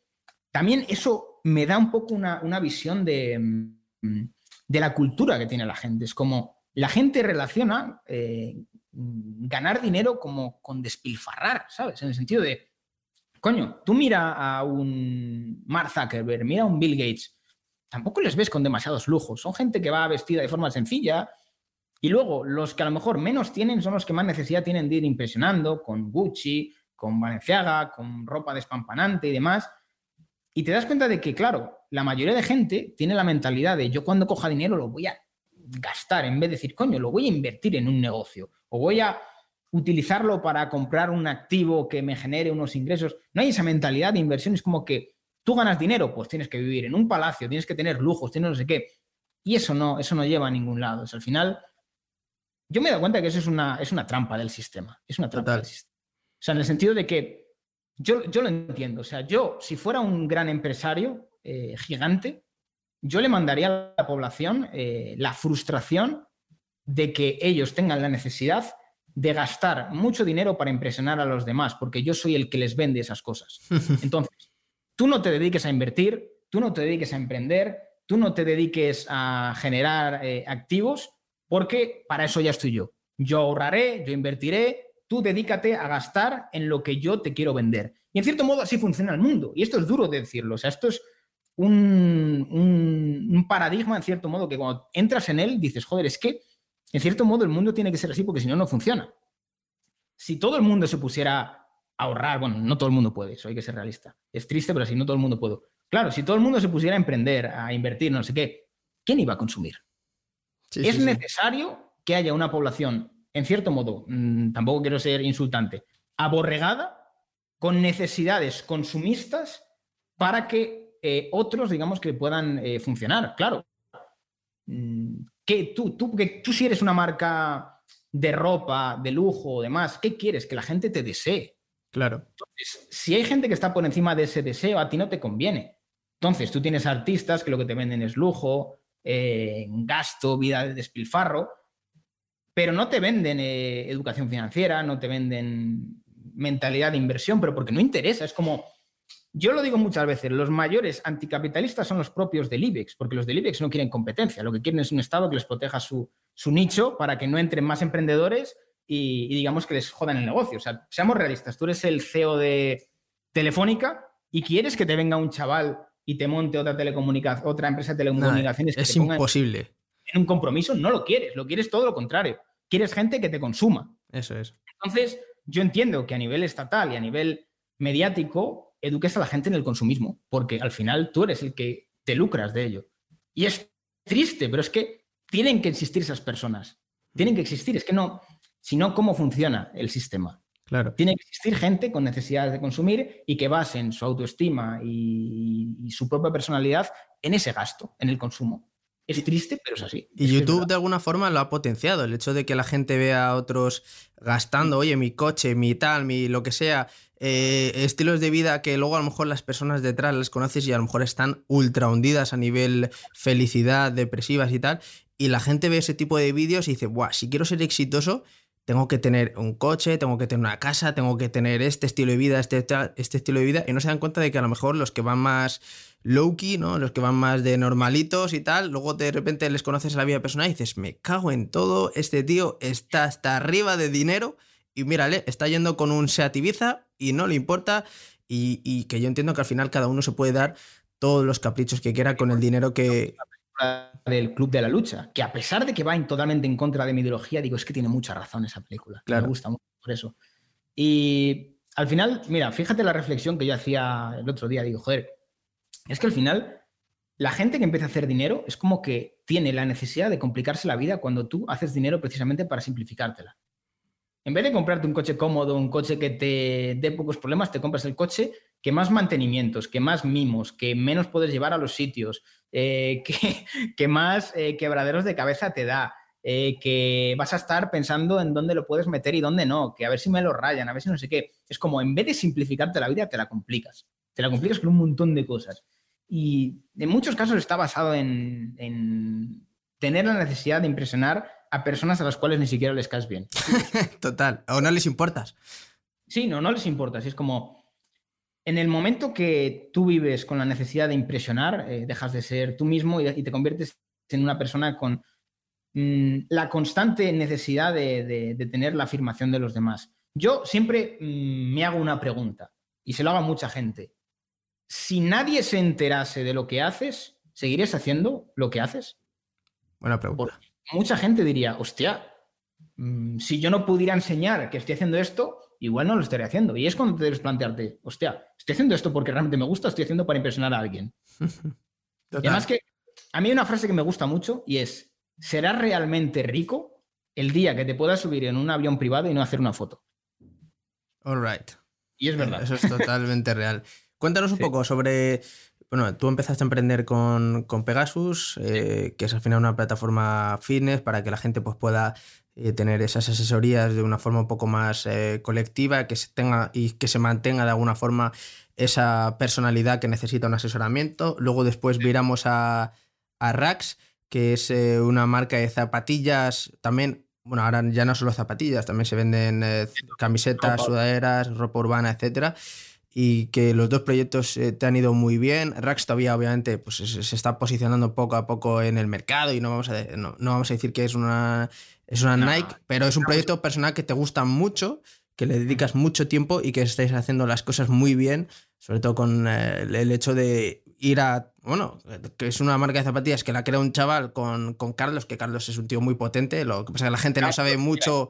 B: también eso me da un poco una, una visión de, mm, de, la cultura que tiene la gente. Es como, la gente relaciona eh, ganar dinero como con despilfarrar, ¿sabes? En el sentido de, Coño, tú mira a un Mark Zuckerberg, mira a un Bill Gates, tampoco les ves con demasiados lujos. Son gente que va vestida de forma sencilla. Y luego, los que a lo mejor menos tienen son los que más necesidad tienen de ir impresionando con Gucci, con Balenciaga, con ropa despampanante y demás. Y te das cuenta de que, claro, la mayoría de gente tiene la mentalidad de yo cuando coja dinero lo voy a gastar, en vez de decir, coño, lo voy a invertir en un negocio o voy a utilizarlo para comprar un activo que me genere unos ingresos. No hay esa mentalidad de inversión, es como que tú ganas dinero, pues tienes que vivir en un palacio, tienes que tener lujos, tienes no sé qué. Y eso no, eso no lleva a ningún lado. al final, yo me he dado cuenta que eso es una, es una trampa del sistema. Es una trampa del sistema. O sea, en el sentido de que yo, yo lo entiendo. O sea, yo, si fuera un gran empresario eh, gigante, yo le mandaría a la población eh, la frustración de que ellos tengan la necesidad de gastar mucho dinero para impresionar a los demás, porque yo soy el que les vende esas cosas. Entonces, tú no te dediques a invertir, tú no te dediques a emprender, tú no te dediques a generar eh, activos, porque para eso ya estoy yo. Yo ahorraré, yo invertiré, tú dedícate a gastar en lo que yo te quiero vender. Y en cierto modo así funciona el mundo. Y esto es duro de decirlo. O sea, esto es un, un paradigma, en cierto modo, que cuando entras en él dices, joder, es que en cierto modo, el mundo tiene que ser así porque si no, no funciona. Si todo el mundo se pusiera a ahorrar, bueno, no todo el mundo puede, eso hay que ser realista. Es triste, pero si no todo el mundo puede. Claro, si todo el mundo se pusiera a emprender, a invertir, no sé qué, ¿quién iba a consumir? es necesario que haya una población, en cierto modo, mm, tampoco quiero ser insultante, aborregada, con necesidades consumistas para que eh, otros, digamos, que puedan eh, funcionar. Claro, mm, ¿Qué, tú, tú, porque tú si eres una marca de ropa, de lujo o demás, ¿qué quieres? Que la gente te desee.
A: Claro.
B: Entonces, si hay gente que está por encima de ese deseo, a ti no te conviene. Entonces, tú tienes artistas que lo que te venden es lujo, eh, gasto, vida de despilfarro, pero no te venden eh, educación financiera, no te venden mentalidad de inversión, pero porque no interesa. Es como, yo lo digo muchas veces, los mayores anticapitalistas son los propios del IBEX, porque los del IBEX no quieren competencia, lo que quieren es un Estado que les proteja su, nicho para que no entren más emprendedores y, digamos que les jodan el negocio. O sea, seamos realistas, tú eres el CEO de Telefónica y quieres que te venga un chaval y te monte otra, otra empresa de telecomunicaciones.
A: es imposible.
B: En un compromiso, no lo quieres, lo quieres todo lo contrario. Quieres gente que te consuma.
A: Eso es.
B: Entonces, yo entiendo que a nivel estatal y a nivel mediático, eduques a la gente en el consumismo, porque al final tú eres el que te lucras de ello. Y es triste, pero es que tienen que existir esas personas. Tienen que existir, es que no, si no, ¿cómo funciona el sistema?
A: Claro.
B: Tiene que existir gente con necesidades de consumir y que basen su autoestima y, su propia personalidad en ese gasto, en el consumo. Es triste, pero es así.
A: Y YouTube de alguna forma lo ha potenciado. El hecho de que la gente vea a otros gastando, oye, mi coche, mi tal, mi lo que sea, eh, estilos de vida que luego a lo mejor las personas detrás las conoces y a lo mejor están ultra hundidas a nivel felicidad, depresivas y tal. Y la gente ve ese tipo de vídeos y dice, Buah, si quiero ser exitoso, tengo que tener un coche, tengo que tener una casa, tengo que tener este estilo de vida, este, este estilo de vida, y no se dan cuenta de que a lo mejor los que van más low-key, ¿no? Los que van más de normalitos y tal, luego de repente les conoces la vida personal y dices, me cago en todo, este tío está hasta arriba de dinero y mírale, está yendo con un Seat Ibiza y no le importa y, que yo entiendo que al final cada uno se puede dar todos los caprichos que quiera con el dinero que...
B: Del Club de la Lucha, que a pesar de que va totalmente en contra de mi ideología, digo, es que tiene mucha razón esa película. Me gusta mucho por eso. Y al final, mira, fíjate la reflexión que yo hacía el otro día, digo, joder, es que al final la gente que empieza a hacer dinero es como que tiene la necesidad de complicarse la vida cuando tú haces dinero precisamente para simplificártela. En vez de comprarte un coche cómodo, un coche que te dé pocos problemas, te compras el coche que más mantenimientos, que más mimos, que menos puedes llevar a los sitios, eh, que, más eh, quebraderos de cabeza te da, eh, que vas a estar pensando en dónde lo puedes meter y dónde no, que a ver si me lo rayan, a ver si no sé qué. Es como en vez de simplificarte la vida, te la complicas. Te la complicas con un montón de cosas. Y en muchos casos está basado en, tener la necesidad de impresionar a personas a las cuales ni siquiera les caes bien.
A: Total, o no les importas.
B: Sí, no, no les importas. Es como, en el momento que tú vives con la necesidad de impresionar, eh, dejas de ser tú mismo y, te conviertes en una persona con mm, la constante necesidad de, tener la afirmación de los demás. Yo siempre mm, me hago una pregunta y se lo hago a mucha gente si nadie se enterase de lo que haces, ¿seguirías haciendo lo que haces?
A: Buena pregunta.
B: Mucha gente diría, hostia, mm, si yo no pudiera enseñar que estoy haciendo esto, igual no lo estaría haciendo. Y es cuando te debes plantearte, hostia, ¿estoy haciendo esto porque realmente me gusta o estoy haciendo para impresionar a alguien? además que a mí hay una frase que me gusta mucho y es, ¿serás realmente rico el día que te puedas subir en un avión privado y no hacer una foto?
A: All right.
B: Y es verdad.
A: Eso es totalmente real. Cuéntanos un poco sobre. Bueno, tú empezaste a emprender con, Pegasus, eh, que es al final una plataforma fitness para que la gente pues, pueda eh, tener esas asesorías de una forma un poco más eh, colectiva, que se tenga y que se mantenga de alguna forma esa personalidad que necesita un asesoramiento. Luego después viramos a, a Rax, que es una marca de zapatillas también. Bueno, ahora ya no solo zapatillas, también se venden camisetas, sudaderas, ropa urbana, etcétera y que los dos proyectos eh, te han ido muy bien. Rax todavía obviamente pues, se, está posicionando poco a poco en el mercado y no vamos a, no, vamos a decir que es una, es una Nike, pero es un proyecto personal que te gusta mucho, que le dedicas mucho tiempo y que estáis haciendo las cosas muy bien, sobre todo con eh, el hecho de ir a, bueno, que es una marca de zapatillas que la crea un chaval con, con Carlos, que Carlos es un tío muy potente, lo que pasa es que la gente no sabe mucho...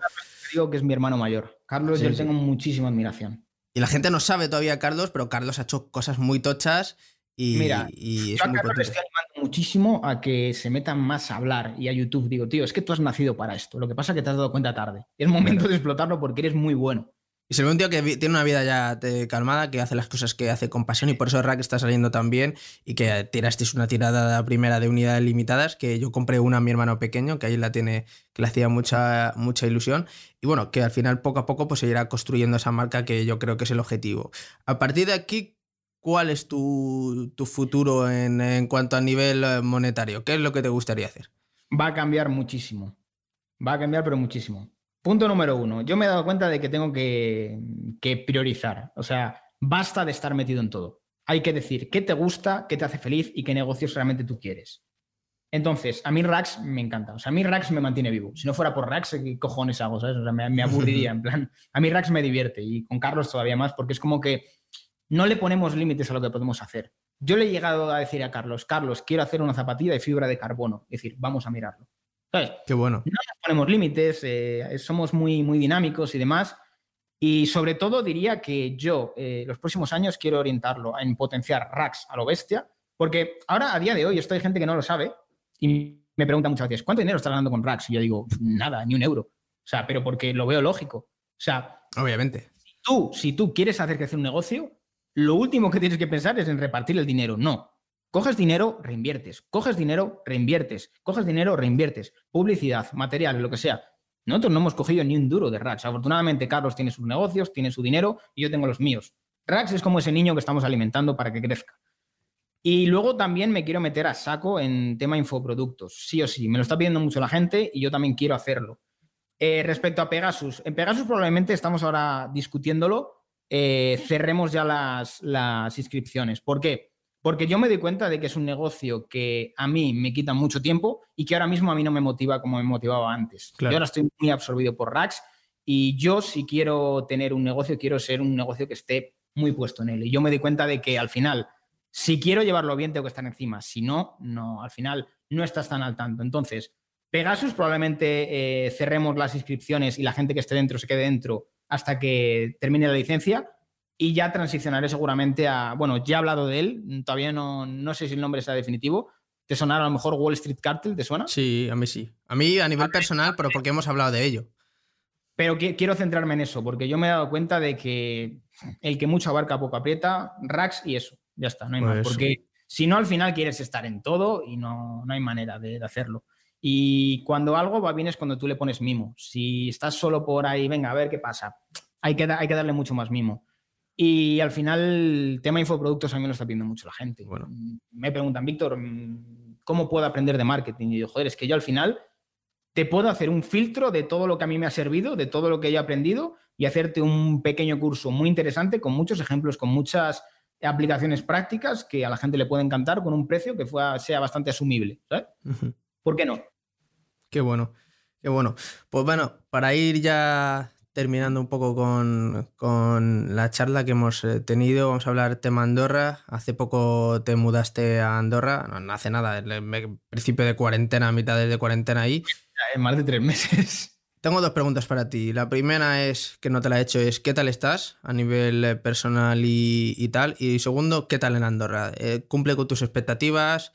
B: Digo que es mi hermano mayor. Carlos, yo tengo muchísima admiración.
A: Y la gente no sabe todavía Carlos, pero Carlos ha hecho cosas muy tochas y,
B: Mira, y yo a Carlos le estoy animando muchísimo a que se metan más a hablar y a YouTube. Digo, tío, es que tú has nacido para esto. Lo que pasa es que te has dado cuenta tarde. Es momento de explotarlo porque eres muy bueno.
A: Y se ve un tío que tiene una vida ya calmada, que hace las cosas que hace con pasión y por eso Rack está saliendo tan bien y que tirasteis una tirada primera de unidades limitadas, que yo compré una a mi hermano pequeño, que ahí la tiene, que le hacía mucha, mucha ilusión. Y bueno, que al final poco a poco pues se irá construyendo esa marca que yo creo que es el objetivo. A partir de aquí, ¿cuál es tu, futuro en, en cuanto a nivel monetario? ¿Qué es lo que te gustaría hacer?
B: Va a cambiar muchísimo. Va a cambiar, pero muchísimo. Punto número uno. Yo me he dado cuenta de que tengo que, priorizar. O sea, basta de estar metido en todo. Hay que decir qué te gusta, qué te hace feliz y qué negocios realmente tú quieres. Entonces, a mí Rax me encanta. O sea, a mí Rax me mantiene vivo. Si no fuera por Rax, ¿qué cojones hago? ¿sabes? O sea, me, aburriría. En plan, a mí Rax me divierte y con Carlos todavía más porque es como que no le ponemos límites a lo que podemos hacer. Yo le he llegado a decir a Carlos, Carlos, quiero hacer una zapatilla de fibra de carbono. Es decir, vamos a mirarlo.
A: Qué bueno.
B: No nos ponemos límites, eh, somos muy, muy dinámicos y demás. Y sobre todo diría que yo eh, los próximos años quiero orientarlo en potenciar racks a lo bestia, porque ahora a día de hoy esto hay gente que no lo sabe y me pregunta muchas veces, ¿cuánto dinero estás ganando con racks? Y yo digo, nada, ni un euro. O sea, pero porque lo veo lógico. O sea,
A: obviamente.
B: Si tú, si tú quieres hacer crecer un negocio, lo último que tienes que pensar es en repartir el dinero. No. Coges dinero, reinviertes. Coges dinero, reinviertes. Coges dinero, reinviertes. Publicidad, material, lo que sea. Nosotros no hemos cogido ni un duro de Rax. Afortunadamente, Carlos tiene sus negocios, tiene su dinero y yo tengo los míos. Rax es como ese niño que estamos alimentando para que crezca. Y luego también me quiero meter a saco en tema infoproductos. Sí o sí, me lo está pidiendo mucho la gente y yo también quiero hacerlo. Eh, respecto a Pegasus, en Pegasus probablemente estamos ahora discutiéndolo, eh, cerremos ya las, las inscripciones. ¿Por qué? Porque yo me doy cuenta de que es un negocio que a mí me quita mucho tiempo y que ahora mismo a mí no me motiva como me motivaba antes. Yo ahora estoy muy absorbido por Racks y yo si quiero tener un negocio, quiero ser un negocio que esté muy puesto en él. Y yo me doy cuenta de que al final, si quiero llevarlo bien, tengo que estar encima. Si no, no, al final no estás tan al tanto. Entonces, Pegasus probablemente eh, cerremos las inscripciones y la gente que esté dentro se quede dentro hasta que termine la licencia y ya transicionaré seguramente a, bueno, ya he hablado de él, todavía no, no sé si el nombre está definitivo. ¿Te sonará a lo mejor Wall Street Cartel? ¿Te suena?
A: Sí, a mí sí. A mí a nivel personal, pero porque hemos hablado de ello.
B: Pero quiero centrarme en eso, porque yo me he dado cuenta de que el que mucho abarca poco aprieta, racks y eso, ya está, no hay más. Pues porque si no, al final quieres estar en todo y no, no hay manera de hacerlo. Y cuando algo va bien es cuando tú le pones mimo. Si estás solo por ahí, venga, a ver qué pasa. Hay que, hay que darle mucho más mimo. Y al final, el tema infoproductos a mí me lo está pidiendo mucho la gente. Bueno. Me preguntan, Víctor, ¿cómo puedo aprender de marketing? Y yo, joder, es que yo al final te puedo hacer un filtro de todo lo que a mí me ha servido, de todo lo que he aprendido y hacerte un pequeño curso muy interesante con muchos ejemplos, con muchas aplicaciones prácticas que a la gente le puede encantar con un precio que sea bastante asumible. ¿sabes? ¿Por qué no?
A: Qué bueno, qué bueno. Pues bueno, para ir ya terminando un poco con, la charla que hemos eh, tenido, vamos a hablar tema Andorra. Hace poco te mudaste a Andorra, no, hace nada, el, principio de cuarentena, mitad de cuarentena ahí.
B: En más de tres meses.
A: Tengo dos preguntas para ti. La primera es, que no te la he hecho, es ¿qué tal estás a nivel eh, personal y, tal? Y segundo, ¿qué tal en Andorra? Eh, ¿Cumple con tus expectativas?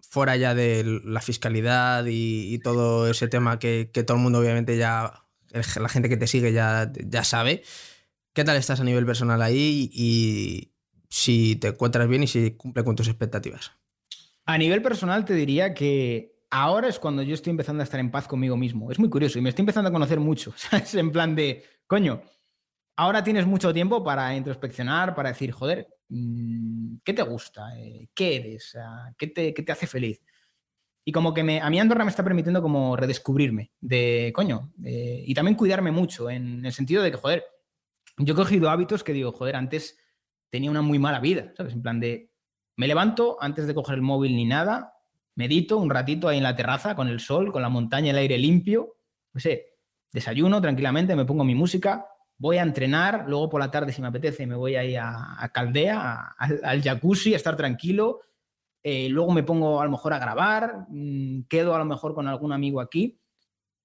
A: fuera ya de la fiscalidad y, todo ese tema que, todo el mundo obviamente ya, la gente que te sigue ya, ya sabe. ¿Qué tal estás a nivel personal ahí y si te encuentras bien y si cumple con tus expectativas?
B: A nivel personal te diría que ahora es cuando yo estoy empezando a estar en paz conmigo mismo. Es muy curioso y me estoy empezando a conocer mucho. En plan de, coño, ahora tienes mucho tiempo para introspeccionar, para decir, joder, mm, ¿qué te gusta? Eh, ¿Qué eres? ¿Qué te, hace feliz? Y como que me, a mí Andorra me está permitiendo como redescubrirme de, coño, eh, y también cuidarme mucho, en el sentido de que, joder, yo he cogido hábitos que digo, joder, antes tenía una muy mala vida, ¿sabes? En plan de, me levanto antes de coger el móvil ni nada, medito un ratito ahí en la terraza con el sol, con la montaña, el aire limpio, no sé, desayuno tranquilamente, me pongo mi música, voy a entrenar, luego por la tarde, si me apetece, me voy ahí a, a Caldea, al jacuzzi, a estar tranquilo. Eh, luego me pongo a lo mejor a grabar, mm, quedo a lo mejor con algún amigo aquí.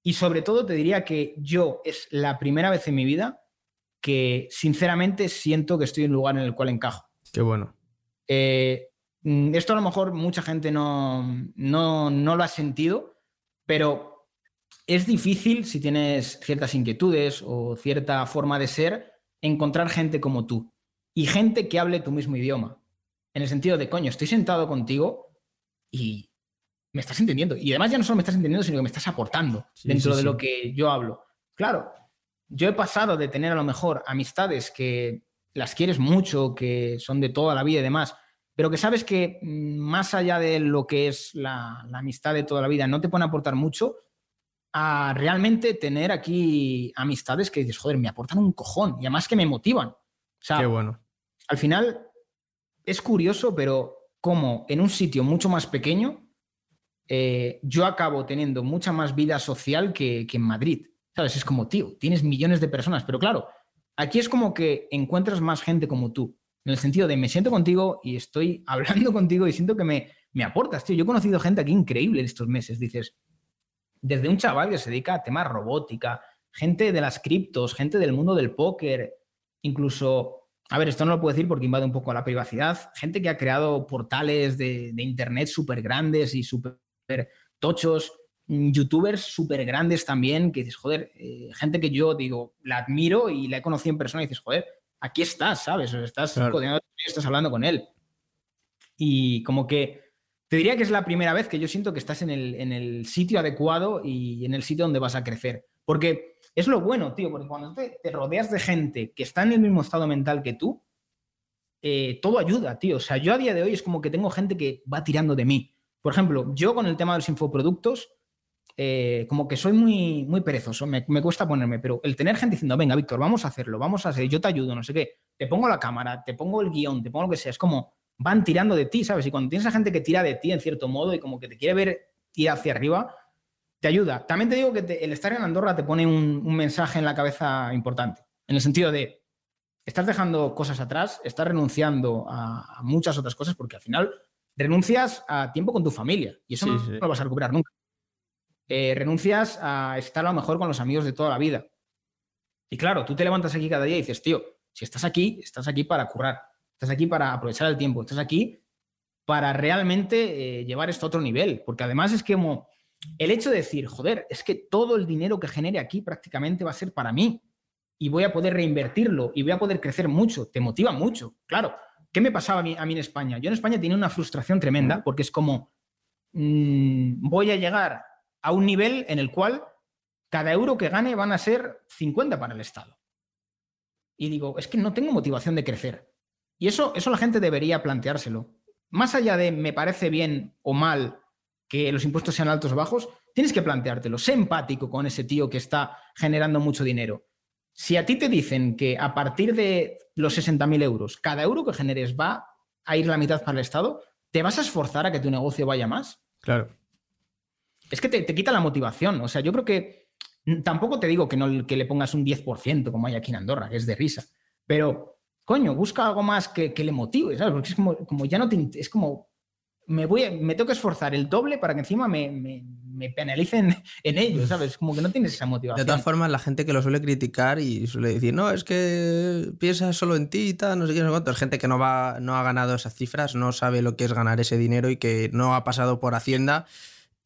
B: Y sobre todo te diría que yo es la primera vez en mi vida que sinceramente siento que estoy en un lugar en el cual encajo.
A: Qué bueno.
B: Eh, mm, esto a lo mejor mucha gente no, no, no lo ha sentido, pero es difícil, si tienes ciertas inquietudes o cierta forma de ser, encontrar gente como tú y gente que hable tu mismo idioma. En el sentido de, coño, estoy sentado contigo y me estás entendiendo. Y además ya no solo me estás entendiendo, sino que me estás aportando dentro de lo que yo hablo. Claro, yo he pasado de tener a lo mejor amistades que las quieres mucho, que son de toda la vida y demás, pero que sabes que mm, más allá de lo que es la, la amistad de toda la vida no te pueden aportar mucho, a realmente tener aquí amistades que dices, joder, me aportan un cojón y además que me motivan. O sea,
A: Qué bueno.
B: al final es curioso, pero como en un sitio mucho más pequeño, eh, yo acabo teniendo mucha más vida social que, que en Madrid. ¿Sabes? Es como, tío, tienes millones de personas, pero claro, aquí es como que encuentras más gente como tú, en el sentido de me siento contigo y estoy hablando contigo y siento que me, me aportas, tío. Yo he conocido gente aquí increíble en estos meses, dices, desde un chaval que se dedica a temas robótica, gente de las criptos, gente del mundo del póker, incluso, a ver, esto no lo puedo decir porque invade un poco la privacidad, gente que ha creado portales de, internet súper grandes y súper tochos, mm, youtubers súper grandes también, que dices, joder, eh, gente que yo digo, la admiro y la he conocido en persona y dices, joder, aquí estás, ¿sabes? estás estás hablando con él. Y como que te diría que es la primera vez que yo siento que estás en el, sitio adecuado y en el sitio donde vas a crecer. Porque es lo bueno, tío, porque cuando te, rodeas de gente que está en el mismo estado mental que tú, eh, todo ayuda, tío. O sea, yo a día de hoy es como que tengo gente que va tirando de mí. Por ejemplo, yo con el tema de los infoproductos, eh, como que soy muy, muy perezoso, me, cuesta ponerme, pero el tener gente diciendo, venga, Víctor, vamos a hacerlo, vamos a hacer, yo te ayudo, no sé qué, te pongo la cámara, te pongo el guion, te pongo lo que sea, es como van tirando de ti, ¿sabes? Y cuando tienes a gente que tira de ti en cierto modo y como que te quiere ver ir hacia arriba, te ayuda. También te digo que el estar en Andorra te pone un, mensaje en la cabeza importante, en el sentido de, estás dejando cosas atrás, estás renunciando a, muchas otras cosas porque al final renuncias a tiempo con tu familia y eso no, lo vas a recuperar nunca. Eh, renuncias a estar a lo mejor con los amigos de toda la vida. Y claro, tú te levantas aquí cada día y dices, tío, si estás aquí, estás aquí para currar, estás aquí para aprovechar el tiempo, estás aquí para realmente eh, llevar esto a otro nivel. Porque además es que como el hecho de decir, joder, es que todo el dinero que genere aquí prácticamente va a ser para mí y voy a poder reinvertirlo y voy a poder crecer mucho, te motiva mucho. Claro, ¿qué me pasaba a mí, a mí en España? Yo en España tenía una frustración tremenda porque es como, mm, voy a llegar a un nivel en el cual cada euro que gane van a ser 50 para el Estado. Y digo, es que no tengo motivación de crecer. Y eso, eso la gente debería planteárselo. Más allá de me parece bien o mal que los impuestos sean altos o bajos, tienes que planteártelo. Sé empático con ese tío que está generando mucho dinero. Si a ti te dicen que a partir de los 60.000 euros, cada euro que generes va a ir la mitad para el Estado, ¿te vas a esforzar a que tu negocio vaya más?
A: Claro
B: es que te, quita la motivación. O sea, yo creo que tampoco te digo que, no, que le pongas un 10% como hay aquí en Andorra, que es de risa, pero coño, busca algo más que, le motive, ¿sabes? Porque es como, ya no te, es como me voy me tengo que esforzar el doble para que encima me, me, penalicen en ello, ¿sabes? Como que no tienes esa motivación.
A: De todas formas, la gente que lo suele criticar y suele decir, no, es que piensas solo en ti y tal, no sé qué, no sé cuánto. Es gente que no, va, no ha ganado esas cifras, no sabe lo que es ganar ese dinero y que no ha pasado por Hacienda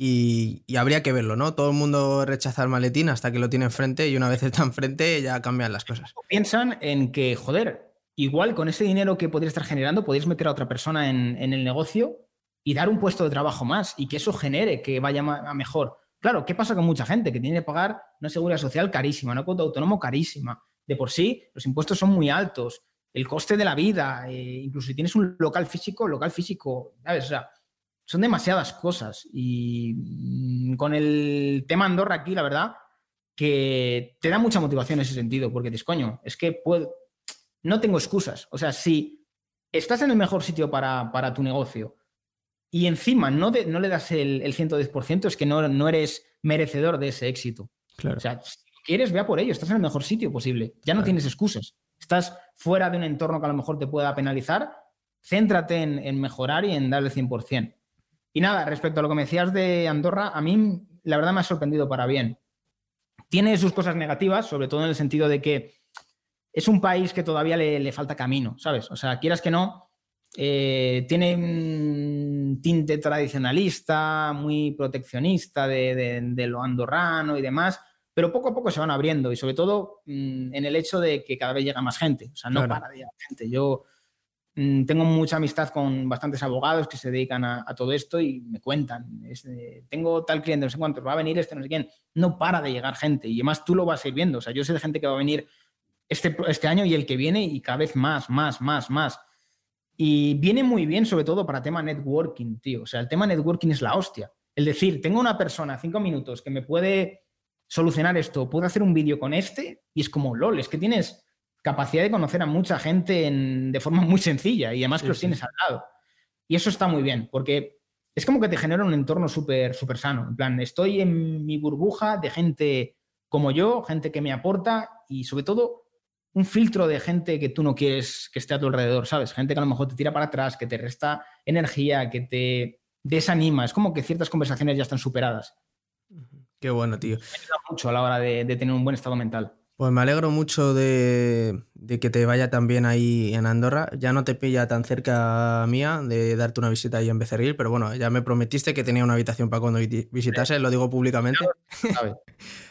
A: y, habría que verlo, ¿no? Todo el mundo rechaza el maletín hasta que lo tiene enfrente y una vez está enfrente ya cambian las cosas.
B: Piensan en que, joder, igual con ese dinero que podrías estar generando, podrías meter a otra persona en, el negocio y dar un puesto de trabajo más y que eso genere que vaya a mejor. Claro, ¿qué pasa con mucha gente que tiene que pagar una seguridad social carísima, una cuota autónomo carísima? De por sí, los impuestos son muy altos, el coste de la vida, eh, incluso si tienes un local físico, local físico, ¿sabes? O sea, son demasiadas cosas. Y mm, con el tema Andorra aquí, la verdad, que te da mucha motivación en ese sentido, porque dices, coño, es que puedo, no tengo excusas. O sea, si estás en el mejor sitio para, tu negocio y encima no, no le das el, el 110%, es que no, no, eres merecedor de ese éxito.
A: Claro.
B: O sea, si quieres, vea por ello, estás en el mejor sitio posible. Ya no tienes excusas. Estás fuera de un entorno que a lo mejor te pueda penalizar. Céntrate en, en mejorar y en darle el 100%. Y nada, respecto a lo que me decías de Andorra, a mí la verdad me ha sorprendido para bien. Tiene sus cosas negativas, sobre todo en el sentido de que es un país que todavía le, falta camino, ¿sabes? O sea, quieras que no, eh, tiene un tinte tradicionalista, muy proteccionista de, lo andorrano y demás, pero poco a poco se van abriendo y sobre todo mm, en el hecho de que cada vez llega más gente, o sea, no para de llegar gente. Yo Mm, tengo mucha amistad con bastantes abogados que se dedican a, todo esto y me cuentan, tengo tal cliente, no sé cuánto, va a venir este, no sé quién, no para de llegar gente y además tú lo vas a ir viendo, o sea, yo sé de gente que va a venir este, este año y el que viene y cada vez más, más, más, más. Y viene muy bien sobre todo para tema networking, tío, o sea, el tema networking es la hostia. El decir, tengo una persona, cinco minutos, que me puede solucionar esto, puedo hacer un vídeo con este y es como, lol, es que tienes capacidad de conocer a mucha gente de forma muy sencilla y además que los tienes al lado. Y eso está muy bien, porque es como que te genera un entorno súper súper sano. En plan, estoy en mi burbuja de gente como yo, gente que me aporta y sobre todo un filtro de gente que tú no quieres que esté a tu alrededor, ¿sabes? Gente que a lo mejor te tira para atrás, que te resta energía, que te desanima. Es como que ciertas conversaciones ya están superadas.
A: Qué bueno, tío.
B: Me ayuda mucho a la hora de tener un buen estado mental.
A: Pues me alegro mucho de, que te vaya tan bien ahí en Andorra. Ya no te pilla tan cerca mía de darte una visita ahí en Becerril, pero bueno, ya me prometiste que tenía una habitación para cuando visitase, lo digo públicamente.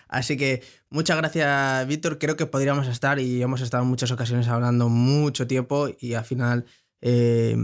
A: Así que muchas gracias, Víctor. Creo que podríamos estar y hemos estado en muchas ocasiones hablando mucho tiempo y al final eh,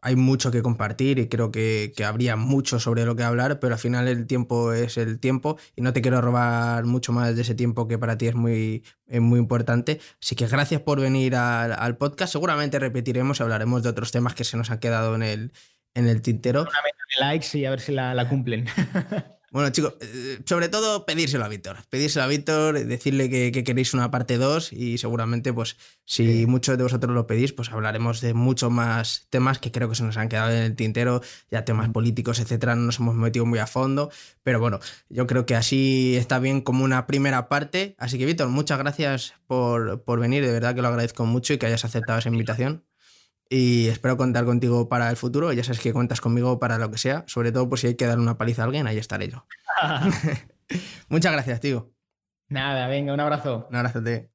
A: hay mucho que compartir y creo que, habría mucho sobre lo que hablar, pero al final el tiempo es el tiempo y no te quiero robar mucho más de ese tiempo que para ti es muy, muy importante. Así que gracias por venir al, podcast. Seguramente repetiremos y hablaremos de otros temas que se nos han quedado en el, en el tintero.
B: Una de likes y a ver si la, cumplen.
A: Bueno, chicos, eh, sobre todo pedírselo a Víctor. Pedírselo a Víctor, decirle que, queréis una parte 2 y seguramente, pues, si muchos de vosotros lo pedís, pues hablaremos de muchos más temas que creo que se nos han quedado en el tintero, ya temas políticos, etcétera, no nos hemos metido muy a fondo. Pero bueno, yo creo que así está bien como una primera parte. Así que, Víctor, muchas gracias por, por venir, de verdad que lo agradezco mucho y que hayas aceptado esa invitación y espero contar contigo para el futuro. Ya sabes que cuentas conmigo para lo que sea, sobre todo por si hay que dar una paliza a alguien, ahí estaré yo. Muchas gracias, tío.
C: Nada, venga, un abrazo.
A: Un abrazo, tío.